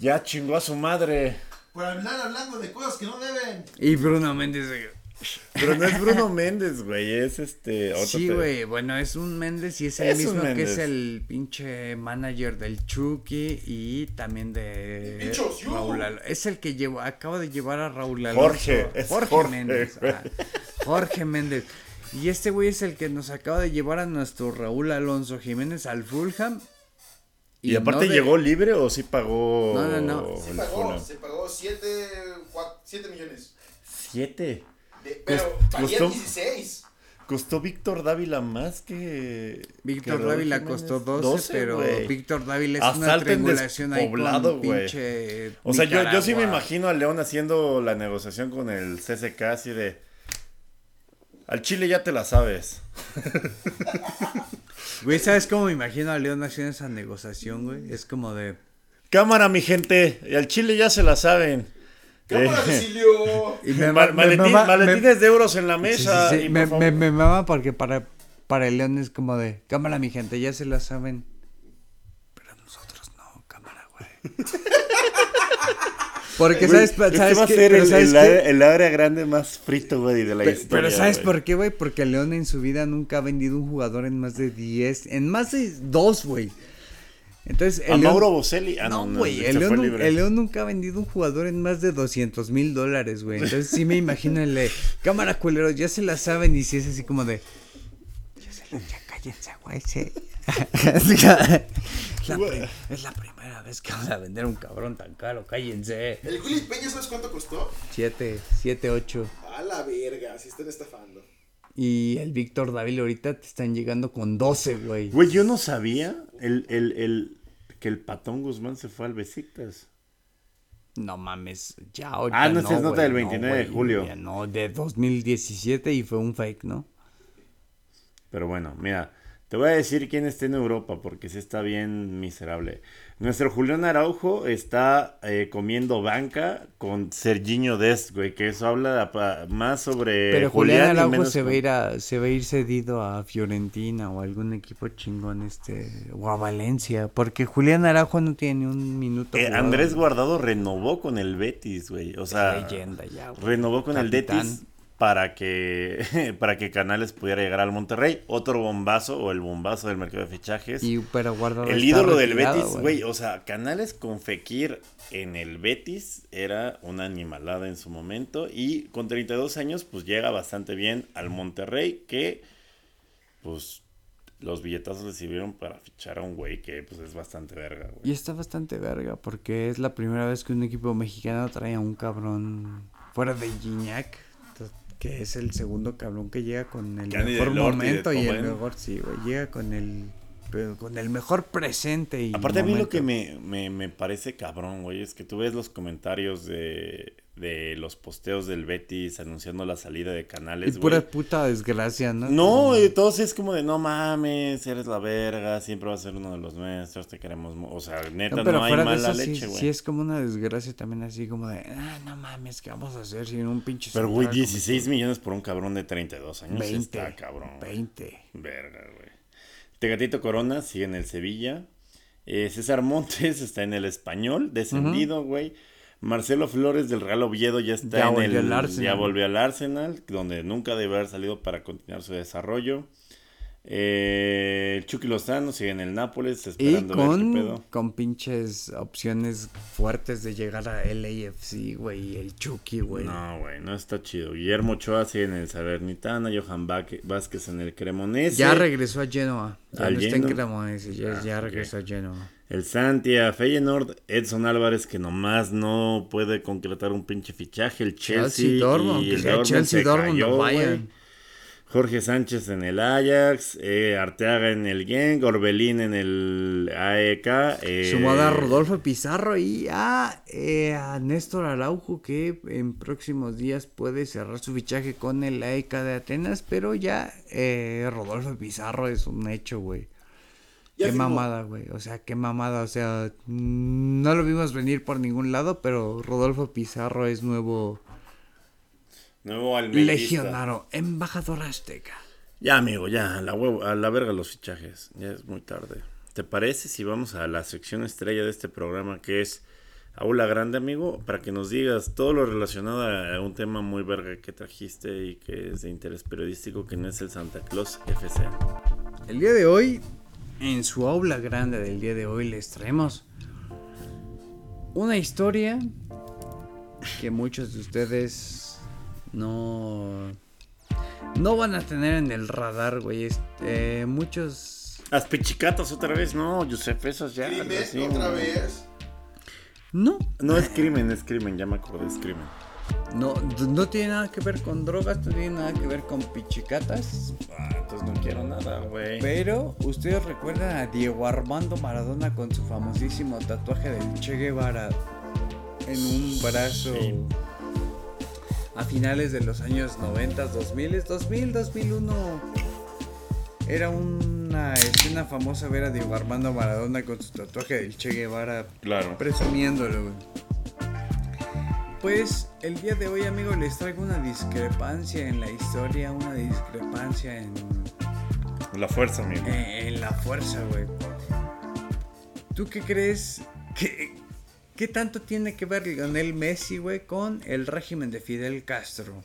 Ya chingó a su madre. Por hablar hablando de cosas que no deben. Y Bruno Méndez. Pero no es Bruno Méndez, güey. Es este. otro Sí, güey, bueno, es un Méndez y es el Es mismo que es el pinche manager del Chucky y también de. Raúl Al- Es el que llevó, acaba de llevar a Raúl Alonso. Jorge, es Jorge, Jorge. Méndez. ah, Jorge Méndez. Y este güey es el que nos acaba de llevar a nuestro Raúl Alonso Jiménez al Fulham. ¿Y, aparte no de- llegó libre o sí pagó? No, no, no. Se el pagó, se pagó 7 millones. Siete. De- pero Costó- valía 16. Costó Víctor Dávila más que. Víctor que Dávila Jiménez. costó 12, pero güey. Víctor Dávila es una Asalto en triangulación ahí con pinche O sea, yo, yo sí me imagino a León haciendo la negociación con el CCK así de. Al Chile ya te la sabes. Güey, ¿sabes cómo me imagino a León haciendo esa negociación, güey? Es como de... Cámara, mi gente. Y al Chile ya se la saben. ¡Cámara, Eh, Cecilio! Y me, ma- ma- maletín- me mama- maletines de euros en la sí, mesa. sí, sí, y me, me, me mama porque para, para el León es como de... Cámara, mi gente, ya se la saben. Pero nosotros no, cámara, güey. Porque, ¿sabes, este ¿sabes va a ser el, área, el área grande más frito, güey, de la historia. Pero ¿sabes por qué, güey? Porque León en su vida nunca ha vendido un jugador en más de 10, en más de 2, güey. Entonces, A León- Mauro Boselli. Ah, no, No, no, güey, se el, León, el nunca ha vendido un jugador en más de 200 mil dólares, güey. Entonces sí me imagino el de, cámara culeros, ya se la saben y si es así como de, ya se la, ya cállense, güey, sí. es, la es la vez que vamos a vender un cabrón tan caro, cállense. El Willy Peña, ¿sabes cuánto costó? 7, 7, 8. A la verga, si están estafando. Y el Víctor Dávila ahorita te están llegando con 12, güey. Güey, yo no sabía el, el, el, que el Patón Guzmán se fue al Besiktas. No mames, ya ahorita Ah, no, esa es nota del 29 de julio. ya no, de 2017 y fue un fake, ¿no? Pero bueno, mira, te voy a decir quién está en Europa porque sí está bien miserable. Nuestro Julián Araujo está eh, comiendo banca con Serginho Dest, güey, que eso habla más sobre Pero Julián y Araujo se va, a con- ir a, se va a ir cedido a Fiorentina o algún equipo chingón este o a Valencia, porque Julián Araujo no tiene ni un minuto. Eh. Andrés Guardado renovó con el Betis, güey. O sea, leyenda ya, güey. renovó con el. Betis para que para que Canales pudiera llegar al Monterrey. Otro bombazo o el bombazo del mercado de fichajes. Y pero el ídolo del Betis, güey. O sea, Canales con Fekir en el Betis era una animalada en su momento. Y con 32 años, pues llega bastante bien al Monterrey. Que, pues, los billetazos le sirvieron para fichar a un güey que, pues, es bastante verga, güey. Y está bastante verga, porque es la primera vez que un equipo mexicano trae a un cabrón fuera de Gignac, que es el segundo cabrón que llega con el mejor y momento y el mejor, sí, güey, llega con el pero con el mejor presente y Aparte a mí lo momento. que me, me, me parece cabrón, güey, es que tú ves los comentarios de, de los posteos del Betis anunciando la salida de y canales, pura güey. puta desgracia, ¿no? No, todos es como de no mames, eres la verga, siempre vas a ser uno de los nuestros, te queremos, mu-". o sea, neta No, hay fuera de mala eso sí, leche, güey. sí es como una desgracia también así como de, ah, no mames, ¿qué vamos a hacer sin un pinche Pero güey, central como 16 millones por un cabrón de 32 años 20, está cabrón. güey. 20. Verga, güey. Tegatito Corona sigue en el Sevilla. Eh, César Montes está en el Español, descendido, güey. Marcelo Flores del Real Oviedo ya está Ya en volvió el al Arsenal. ya volvió al Arsenal, donde nunca debe haber salido para continuar su desarrollo. Eh, Chucky Lozano sigue en el Nápoles, Y esperando ver qué con, pedo. con pinches opciones fuertes de llegar a LAFC, güey, el Chucky, güey. No, güey, no está chido. Guillermo Ochoa sigue en el Salernitana, Johan Vázquez en el Cremonese. Ya regresó a Genoa. Ya ¿Al no está en? Cremonese, ya, Ah, ya regresó a Genoa. El Santi a Feyenoord, Edson Álvarez que nomás no puede concretar un pinche fichaje, el Chelsea, Chelsea, Dortmund, y el Dortmund Chelsea, se Dortmund, cayó, no vayan. Jorge Sánchez en el Ajax, eh, Arteaga en el Genk, Orbelín en el AEK. Eh, Sumado a Rodolfo Pizarro y a, eh, a Néstor Araujo que en próximos días puede cerrar su fichaje con el AEK de Atenas, pero ya eh, Rodolfo Pizarro es un hecho, güey. Ya Qué firmó. mamada, güey. O sea, qué mamada. O sea, no lo vimos venir por ningún lado, pero Rodolfo Pizarro es nuevo Nuevo almendista. legionario, embajador azteca. Ya, amigo, ya, a la, huevo, a la verga los fichajes. Ya es muy tarde. ¿Te parece si vamos a la sección estrella de este programa que es Aula Grande, amigo? Para que nos digas todo lo relacionado a un tema muy verga que trajiste y que es de interés periodístico, que no es el Santa Claus FC. El día de hoy, en su aula grande del día de hoy, les traemos una historia que muchos de ustedes no no van a tener en el radar, güey. Este, muchos Las pichicatas otra vez, no, Josef, esas ya. Crimen, otra vez. no, No es crimen, es crimen, ya me acordé, es crimen. No, no tiene nada que ver con drogas, no tiene nada que ver con pichicatas. Ah, entonces no quiero nada, güey. Pero ustedes recuerdan a Diego Armando Maradona con su famosísimo tatuaje del Che Guevara en un brazo Sí. a finales de los años 90, 2000, 2000, 2001. Era una escena famosa ver a Diego Armando Maradona con su tatuaje del Che Guevara Claro. presumiéndolo, güey. Pues el día de hoy, amigos, les traigo una discrepancia en la historia, una discrepancia en La fuerza, amigo. eh, en la fuerza, güey. ¿Tú qué crees? ¿Qué, ¿Qué tanto tiene que ver Lionel Messi, güey, con el régimen de Fidel Castro?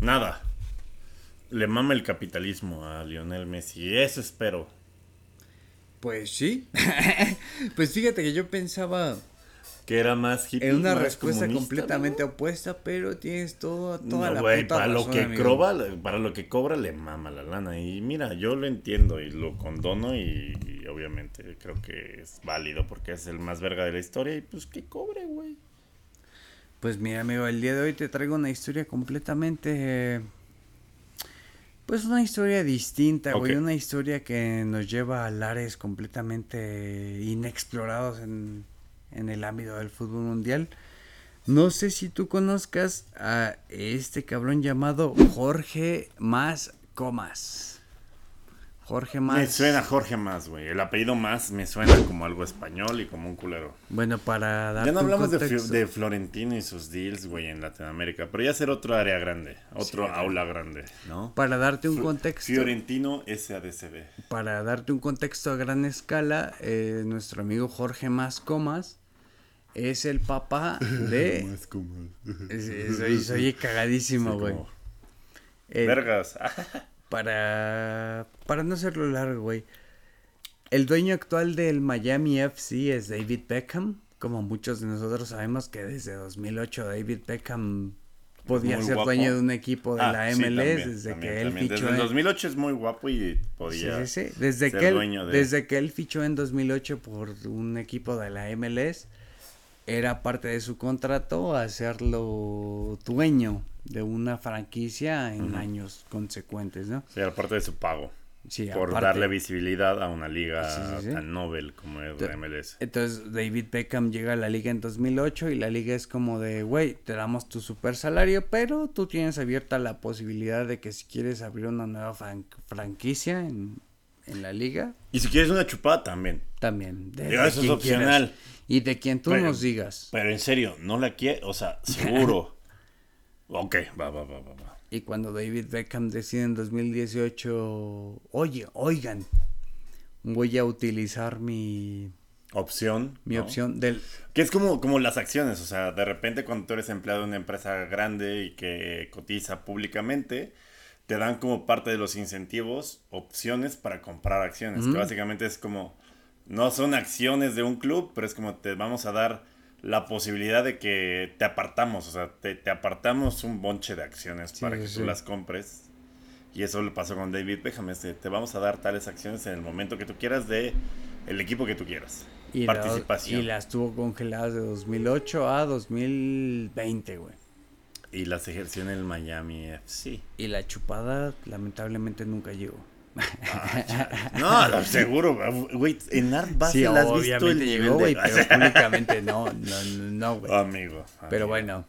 Nada. Le mama el capitalismo a Lionel Messi. Eso espero. Pues sí. pues fíjate que yo pensaba Que era más hippie. en una más respuesta completamente ¿no? opuesta, pero tienes todo, toda No, la güey, puta para lo que amigo. cobra, para lo que cobra le mama la lana. Y mira, yo lo entiendo y lo condono y, y obviamente creo que es válido porque es el más verga de la historia y pues que cobre, güey. Pues mira, amigo, el día de hoy te traigo una historia completamente. eh, Pues una historia distinta, güey. Ok. Una historia que nos lleva a lares completamente inexplorados en, en el ámbito del fútbol mundial. No sé si tú conozcas a este cabrón llamado Jorge Más Comas. Jorge Más. Me suena Jorge más, güey. El apellido más me suena como algo español y como un culero. Bueno, para dar Ya no hablamos de, Florentino y sus deals, güey, en Latinoamérica. Pero ya ser otro área grande, otro Sí, aula grande, ¿no? Para darte un Fl- contexto. Fiorentino SADCB. para darte un contexto a gran escala, eh, nuestro amigo Jorge Más Comas es el papá de... Es- es- soy, soy cagadísimo, Sí, güey. como, Vergas. para, para no hacerlo largo, güey. El dueño actual del Miami FC es David Beckham. Como muchos de nosotros sabemos que desde 2008 David Beckham podía Muy ser guapo. dueño de un equipo de Ah, la sí, MLS también, desde también, que él también. fichó Desde el en- 2008 es muy guapo y podía. Sí, sí, sí. Desde, ser que él, dueño de- desde que él fichó en 2008 por un equipo de la MLS, era parte de su contrato hacerlo dueño de una franquicia en años consecuentes, ¿no? Sí, aparte de su pago. Sí, por aparte. darle visibilidad a una liga Sí, sí, sí. tan novel como es la MLS. Entonces David Beckham llega a la liga en 2008 y la liga es como de, güey, te damos tu super salario, pero tú tienes abierta la posibilidad de que si quieres abrir una nueva fran- franquicia en, en la liga, Y si quieres una chupada también. también. De, Digo, de eso es opcional. quieras. Y de quien tú Pero- nos digas. Pero en serio, no la quiere, o sea, seguro. ok, va, va, va, va, va. Y cuando David Beckham decide en 2018, oye, oigan, voy a utilizar mi, Opción. mi ¿no? opción del... Que es como, como las acciones, o sea, de repente cuando tú eres empleado de una empresa grande y que cotiza públicamente, te dan como parte de los incentivos opciones para comprar acciones, que básicamente es como, no son acciones de un club, pero es como te vamos a dar la posibilidad de que te apartamos, o sea, te, te apartamos un bonche de acciones Sí, para que sí, tú las compres. Y eso le pasó con David Beckham, este, te vamos a dar tales acciones en el momento que tú quieras de el equipo que tú quieras. Y, la- Participación. y las tuvo congeladas de 2008 a 2020, güey. Y las ejerció en el Miami FC. Y la chupada, lamentablemente, nunca llegó. No, lo seguro, güey. En Art Basel Sí, has visto el llegó, de- güey, pero públicamente no, no, no, güey. Amigo. Pero bueno.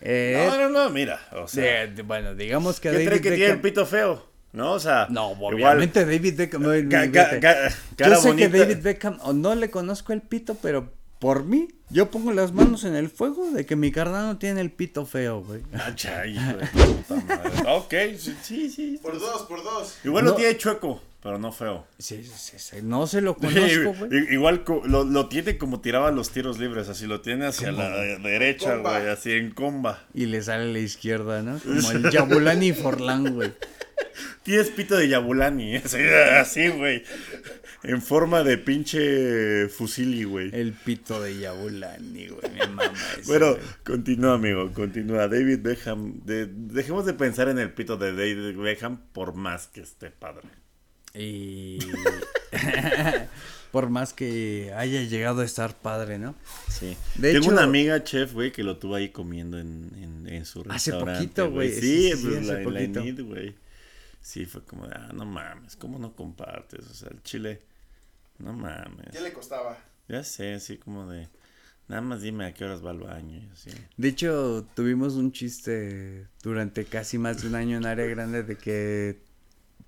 Eh, No, no, no, mira. O sea, de- de- bueno, digamos que ¿qué David que tiene el Beckham- pito feo? ¿No? O sea. No, igual- obviamente David Beckham. no, Ca- ni- ca- vete. ca- Yo sé bonita. que David Beckham, o no le conozco el pito, pero por mí, yo pongo las manos en el fuego de que mi carnal no tiene el pito feo, güey. Ah, chay, hijo de puta madre. Ok, sí, sí. sí. Por dos, por dos. Igual No. lo tiene chueco, pero no feo. Sí, sí, sí, sí, no se lo conozco, güey. I- Igual co- lo, lo tiene como tiraba los tiros libres, así lo tiene hacia la derecha, Comba. güey, así en comba. Y le sale a la izquierda, ¿no? Como el Yabulani Forlán, güey. Tienes pito de Yabulani, así, así, güey. En forma de pinche fusili, güey. El pito de Yabulani, güey. Mi mamá. ese, Bueno, güey. continúa, amigo, continúa. David Beckham, de- dejemos de pensar en el pito de David Beckham por más que esté padre. Y. Por más que haya llegado a estar padre, ¿no? Sí. De Tengo hecho- una amiga chef, güey, que lo tuvo ahí comiendo en, en, en su Hace restaurante. poquito, güey. Sí, Sí, sí, pues hace la, poquito. Güey. Sí, fue como de, ah, no mames, ¿cómo no compartes? O sea, el chile, no mames. ¿Qué le costaba? Ya sé, así como de, nada más dime a qué horas va al baño y así. De hecho, tuvimos un chiste durante casi más de un año en área grande de que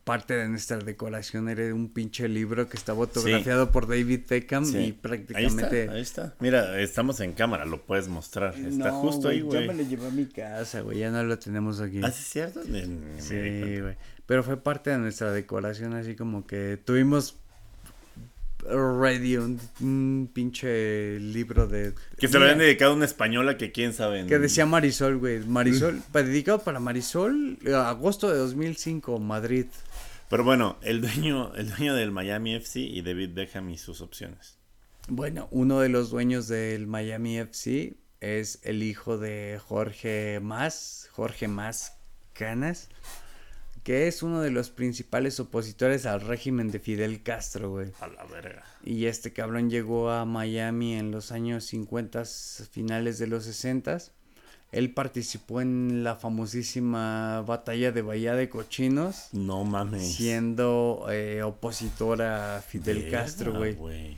parte de nuestra decoración era un pinche libro que estaba autografiado por David Beckham Sí. y Ahí prácticamente. está, ahí está. Mira, estamos en cámara, lo puedes mostrar. Está No, justo ahí, güey. Ya me lo llevé a mi casa, güey. Ya no lo tenemos aquí. ¿Ah, sí es cierto? Sí, güey. Pero fue parte de nuestra decoración, así como que tuvimos ready un, un pinche libro de... Que se lo habían dedicado a una española que quién sabe. Que decía Marisol, güey. Marisol, pa- dedicado para Marisol, eh, agosto de 2005, Madrid. Pero bueno, el dueño, el dueño del Miami FC y David Beckham y sus opciones. Bueno, uno de los dueños del Miami FC es el hijo de Jorge Más, Jorge Más Canas, que es uno de los principales opositores al régimen de Fidel Castro, güey. A la verga. Y este cabrón llegó a Miami en los años 50, finales de los 60. Él participó en la famosísima batalla de Bahía de Cochinos, No mames. siendo eh, opositor a Fidel Verga, Castro, güey.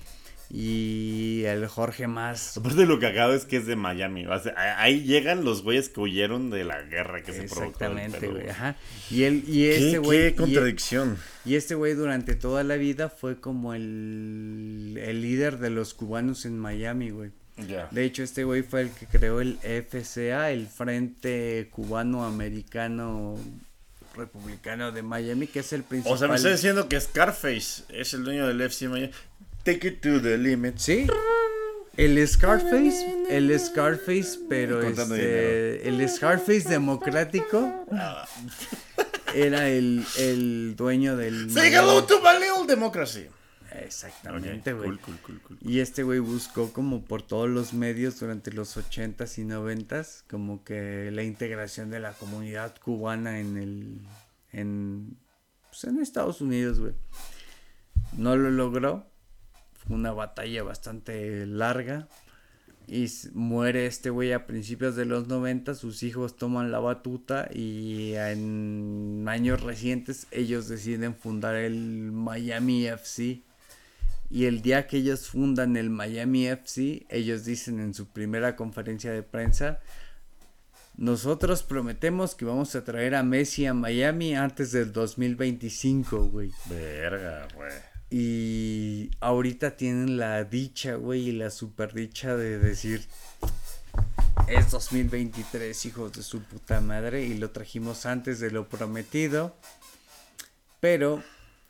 Y el Jorge Más. Aparte lo cagado es que es de Miami. o sea, a- ahí llegan los güeyes que huyeron de la guerra que se provocó. en Exactamente, güey. Ajá. Y él, y ¿Qué, este güey. qué y- contradicción. Y este güey durante toda la vida fue como el, el líder de los cubanos en Miami, güey. Ya. De hecho, este güey fue el que creó el FCA, el Frente Cubano Americano Republicano de Miami, que es el principal. O sea, me está diciendo que Scarface es el dueño del FC Miami. Take it to the limit. Sí. El Scarface, el Scarface, pero este, el Scarface democrático era el, el dueño del. Say hello to my little democracy. Exactamente, güey. cool, cool, cool, cool. Y este güey buscó como por todos los medios durante los 80s y 90s como que la integración de la comunidad cubana en el en pues en Estados Unidos, güey. No lo logró. Una batalla bastante larga. Y muere este güey a principios de los 90, sus hijos toman la batuta y en años recientes ellos deciden fundar el Miami FC. Y el día que ellos fundan el Miami FC, ellos dicen en su primera conferencia de prensa, nosotros prometemos que vamos a traer a Messi a Miami antes del 2025, güey. Verga, güey. Y ahorita tienen la dicha, güey, y la super dicha de decir, es 2023, hijos de su puta madre, y lo trajimos antes de lo prometido. Pero,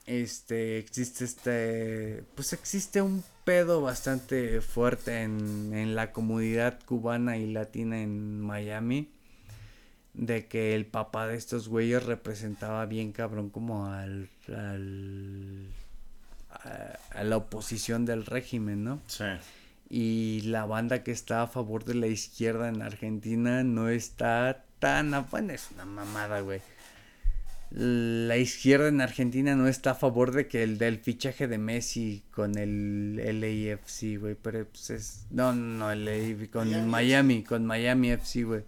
este, existe este, pues existe un pedo bastante fuerte en, en la comunidad cubana y latina en Miami. De que el papá de estos güeyes representaba bien cabrón como al, al a, a la oposición del régimen, ¿no? Sí. Y la banda que está a favor de la izquierda en Argentina no está tan... a- Bueno, es una mamada, güey. La izquierda en Argentina no está a favor de que el del fichaje de Messi con el LAFC, güey, pero pues es... No, no, no, el LAFC, con Miami, con Miami FC, güey.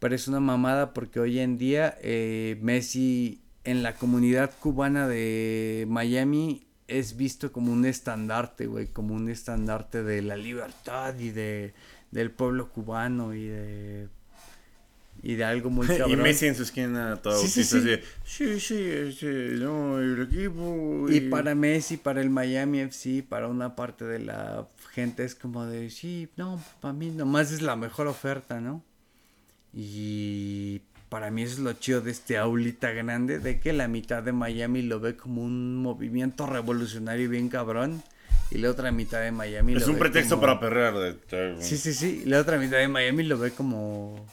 Pero es una mamada porque hoy en día eh, Messi en la comunidad cubana de Miami es visto como un estandarte, güey, como un estandarte de la libertad y de del pueblo cubano y de y de algo muy cabrón. Y Messi en su esquina todo Sí, sí, sí. así, sí, sí, este, no, el equipo. Y para Messi, para el Miami FC, para una parte de la gente es como de, sí, no, para mí nomás es la mejor oferta, ¿no? Y para mí eso es lo chido de este aulita grande, de que la mitad de Miami lo ve como un movimiento revolucionario bien cabrón, y la otra mitad de Miami Es lo un ve pretexto como- para perrear. de- Sí, sí, sí, la otra mitad de Miami lo ve como...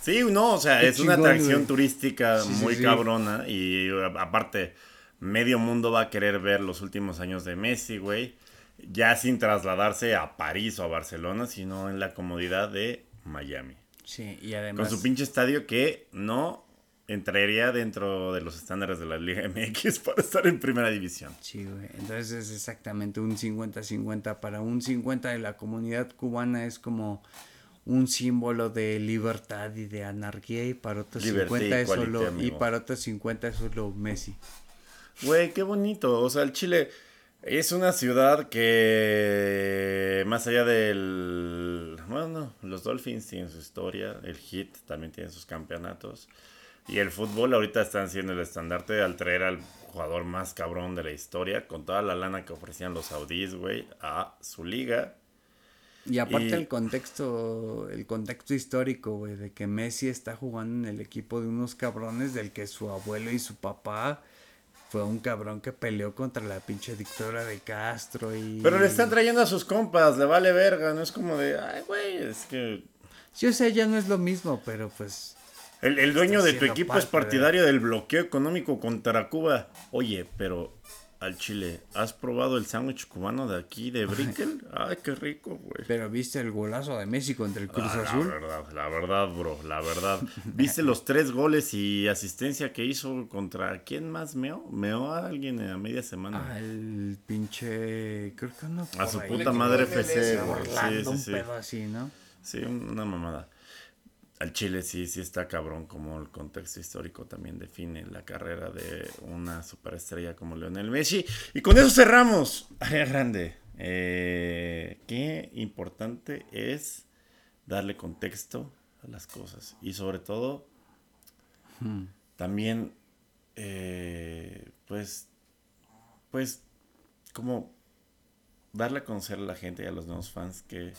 Sí, no, o sea, Qué es una atracción güey. turística Sí, muy sí. cabrona y aparte, medio mundo va a querer ver los últimos años de Messi, güey, ya sin trasladarse a París o a Barcelona, sino en la comodidad de Miami. Sí, y además... Con su pinche estadio que no entraría dentro de los estándares de la Liga MX para estar en primera división. Sí, güey. Entonces es exactamente un 50-50. Para un 50 de la comunidad cubana es como un símbolo de libertad y de anarquía y para otros Libertad 50 y es solo y para otros 50 es solo Messi. Güey, qué bonito. O sea, el Chile es una ciudad que más allá del... Bueno, los Dolphins tienen su historia, el Heat también tiene sus campeonatos. Y el fútbol ahorita están siendo el estandarte al traer al jugador más cabrón de la historia, con toda la lana que ofrecían los saudíes, güey, a su liga. Y aparte Y- el contexto, el contexto histórico, güey, de que Messi está jugando en el equipo de unos cabrones del que su abuelo y su papá fue un cabrón que peleó contra la pinche dictadura de Castro y... Pero le están trayendo a sus compas, le vale verga, no es como de, ay, güey, es que Yo sé, ya no es lo mismo, pero pues... El, el dueño de tu equipo es de- partidario del bloqueo económico contra Cuba. Oye, pero al Chile, ¿has probado el sándwich cubano de aquí de Brickel? Ay, qué rico, güey. Pero viste el golazo de Messi contra el Cruz Ah, Azul. La verdad, la verdad, bro, la verdad. ¿Viste los tres goles y asistencia que hizo contra quién más meó? Meó a alguien a media semana. Al pinche. Creo que no. a su ahí, puta madre FC, güey. Sí, un sí, sí. pedo así, ¿no? Sí, una mamada. Al Chile sí, sí está cabrón como el contexto histórico también define la carrera de una superestrella como Leonel Messi. Y con eso cerramos. Área grande. Eh, qué importante es darle contexto a las cosas. Y sobre todo, también, eh, pues, pues, como darle a conocer a la gente y a los nuevos fans que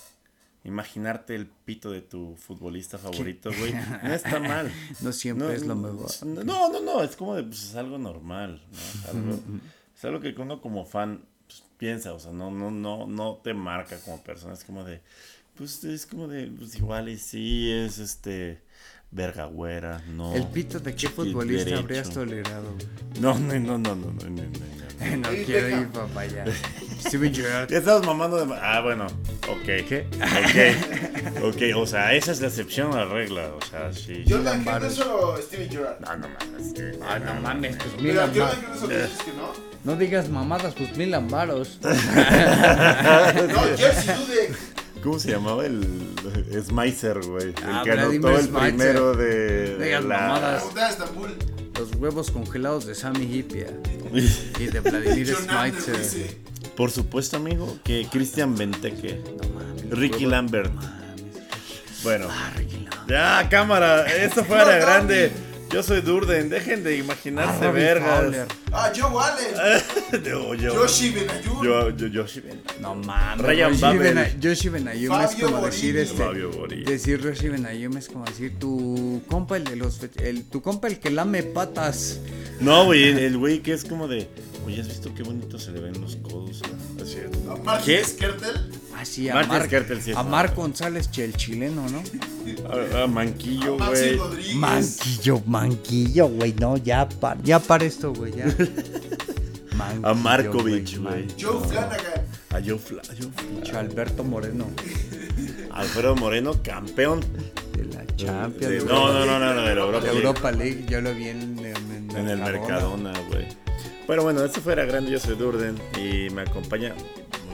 imaginarte el pito de tu futbolista favorito, güey, no está mal. No siempre es lo mejor. No, no, no, es como de, pues, es algo normal, ¿no? Es algo, es algo que uno como fan pues, piensa, o sea, no, no, no, no te marca como persona, es como de, pues es como de, pues igual y sí, es este, verga güera, no. ¿El pito de qué futbolista derecho. habrías tolerado? No, no, no, no, no, no, no, no, no, no. no quiero ir, papá, ya. Steven Gerrard. Ya estamos mamando de... Ah, bueno, ok. ¿Qué? Ok, ok, o sea, esa es la excepción a la regla, o sea, sí. Jordan. Henderson o Steven Gerrard. No, no mames. que- Ah, no mames, pues mil Mira, Jordan ambaros. Henderson dices que no. No digas mamadas, pues mil ambaros. No, Jersey Dudek. ¿Cómo se llamaba el Smicer, güey? El Ah, que anotó Vladimir el Smicer. primero de, Digas la... mamadas. Estambul. Los huevos congelados de Sammy Hipia y de Vladimir John Anders, Schmeitzer. dice. Por supuesto, amigo, que Christian Benteke, No mames. los Ricky Lambert. No mames. Bueno, Ah, Ricky Lambert. ya, cámara, eso fue no, grande. Yo soy Durden, dejen de Ah, imaginarse Robbie vergas. Fowler. Ah, Joe Allen. yo, yo, Yoshi Benayoun. yo, yo, Yoshi Benteke. No mames. Ryan. Bena- Yoshi Benayoun es como decir Borini. este. Fabio Borini. Decir Roshi Benayoun es como decir tu compa el de los el tu compa el que lame patas. No, güey, el güey que es como de, oye, ¿has visto qué bonito se le ven los codos? a- Así es. A. Skertel. Así a Martin Marc Skrtel sí es a. Marc González che, el chileno, ¿no? Ah, ah, manquillo, A Maxi güey. Rodríguez. Manquillo, manquillo, güey, no, ya para, ya para esto, güey, ya. Manquillo, A Markovic, güey. Joe Flanagan. A Joe Fla- Joe Fla- Pinche Alberto Moreno Alfredo Moreno, campeón. de la Champions. Sí, güey. no, no, no, no, no, de la Europa. De League. Europa League, yo lo vi en, en, En el Mercadona, güey. Bueno, bueno, esto fuera grande, yo soy Durden y me acompaña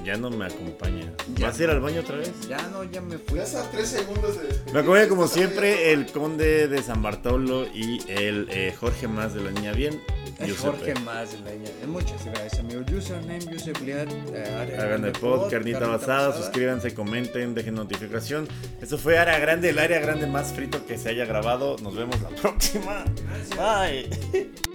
ya no me acompaña. Ya ¿Vas a ir al baño otra vez? Ya no, ya me fui. Ya a tres segundos de. Me acompaña como siempre el conde de San Bartolo y el eh, Jorge más de la niña bien. Jorge más de la ña- eh, Muchas gracias, amigo. Username, Liat. eh, área Hagan el pod, pod, carnita carnita basada, basada. suscríbanse, comenten, dejen notificación. Eso fue Área Grande, el área grande más frito que se haya grabado. Nos vemos la próxima. Bye.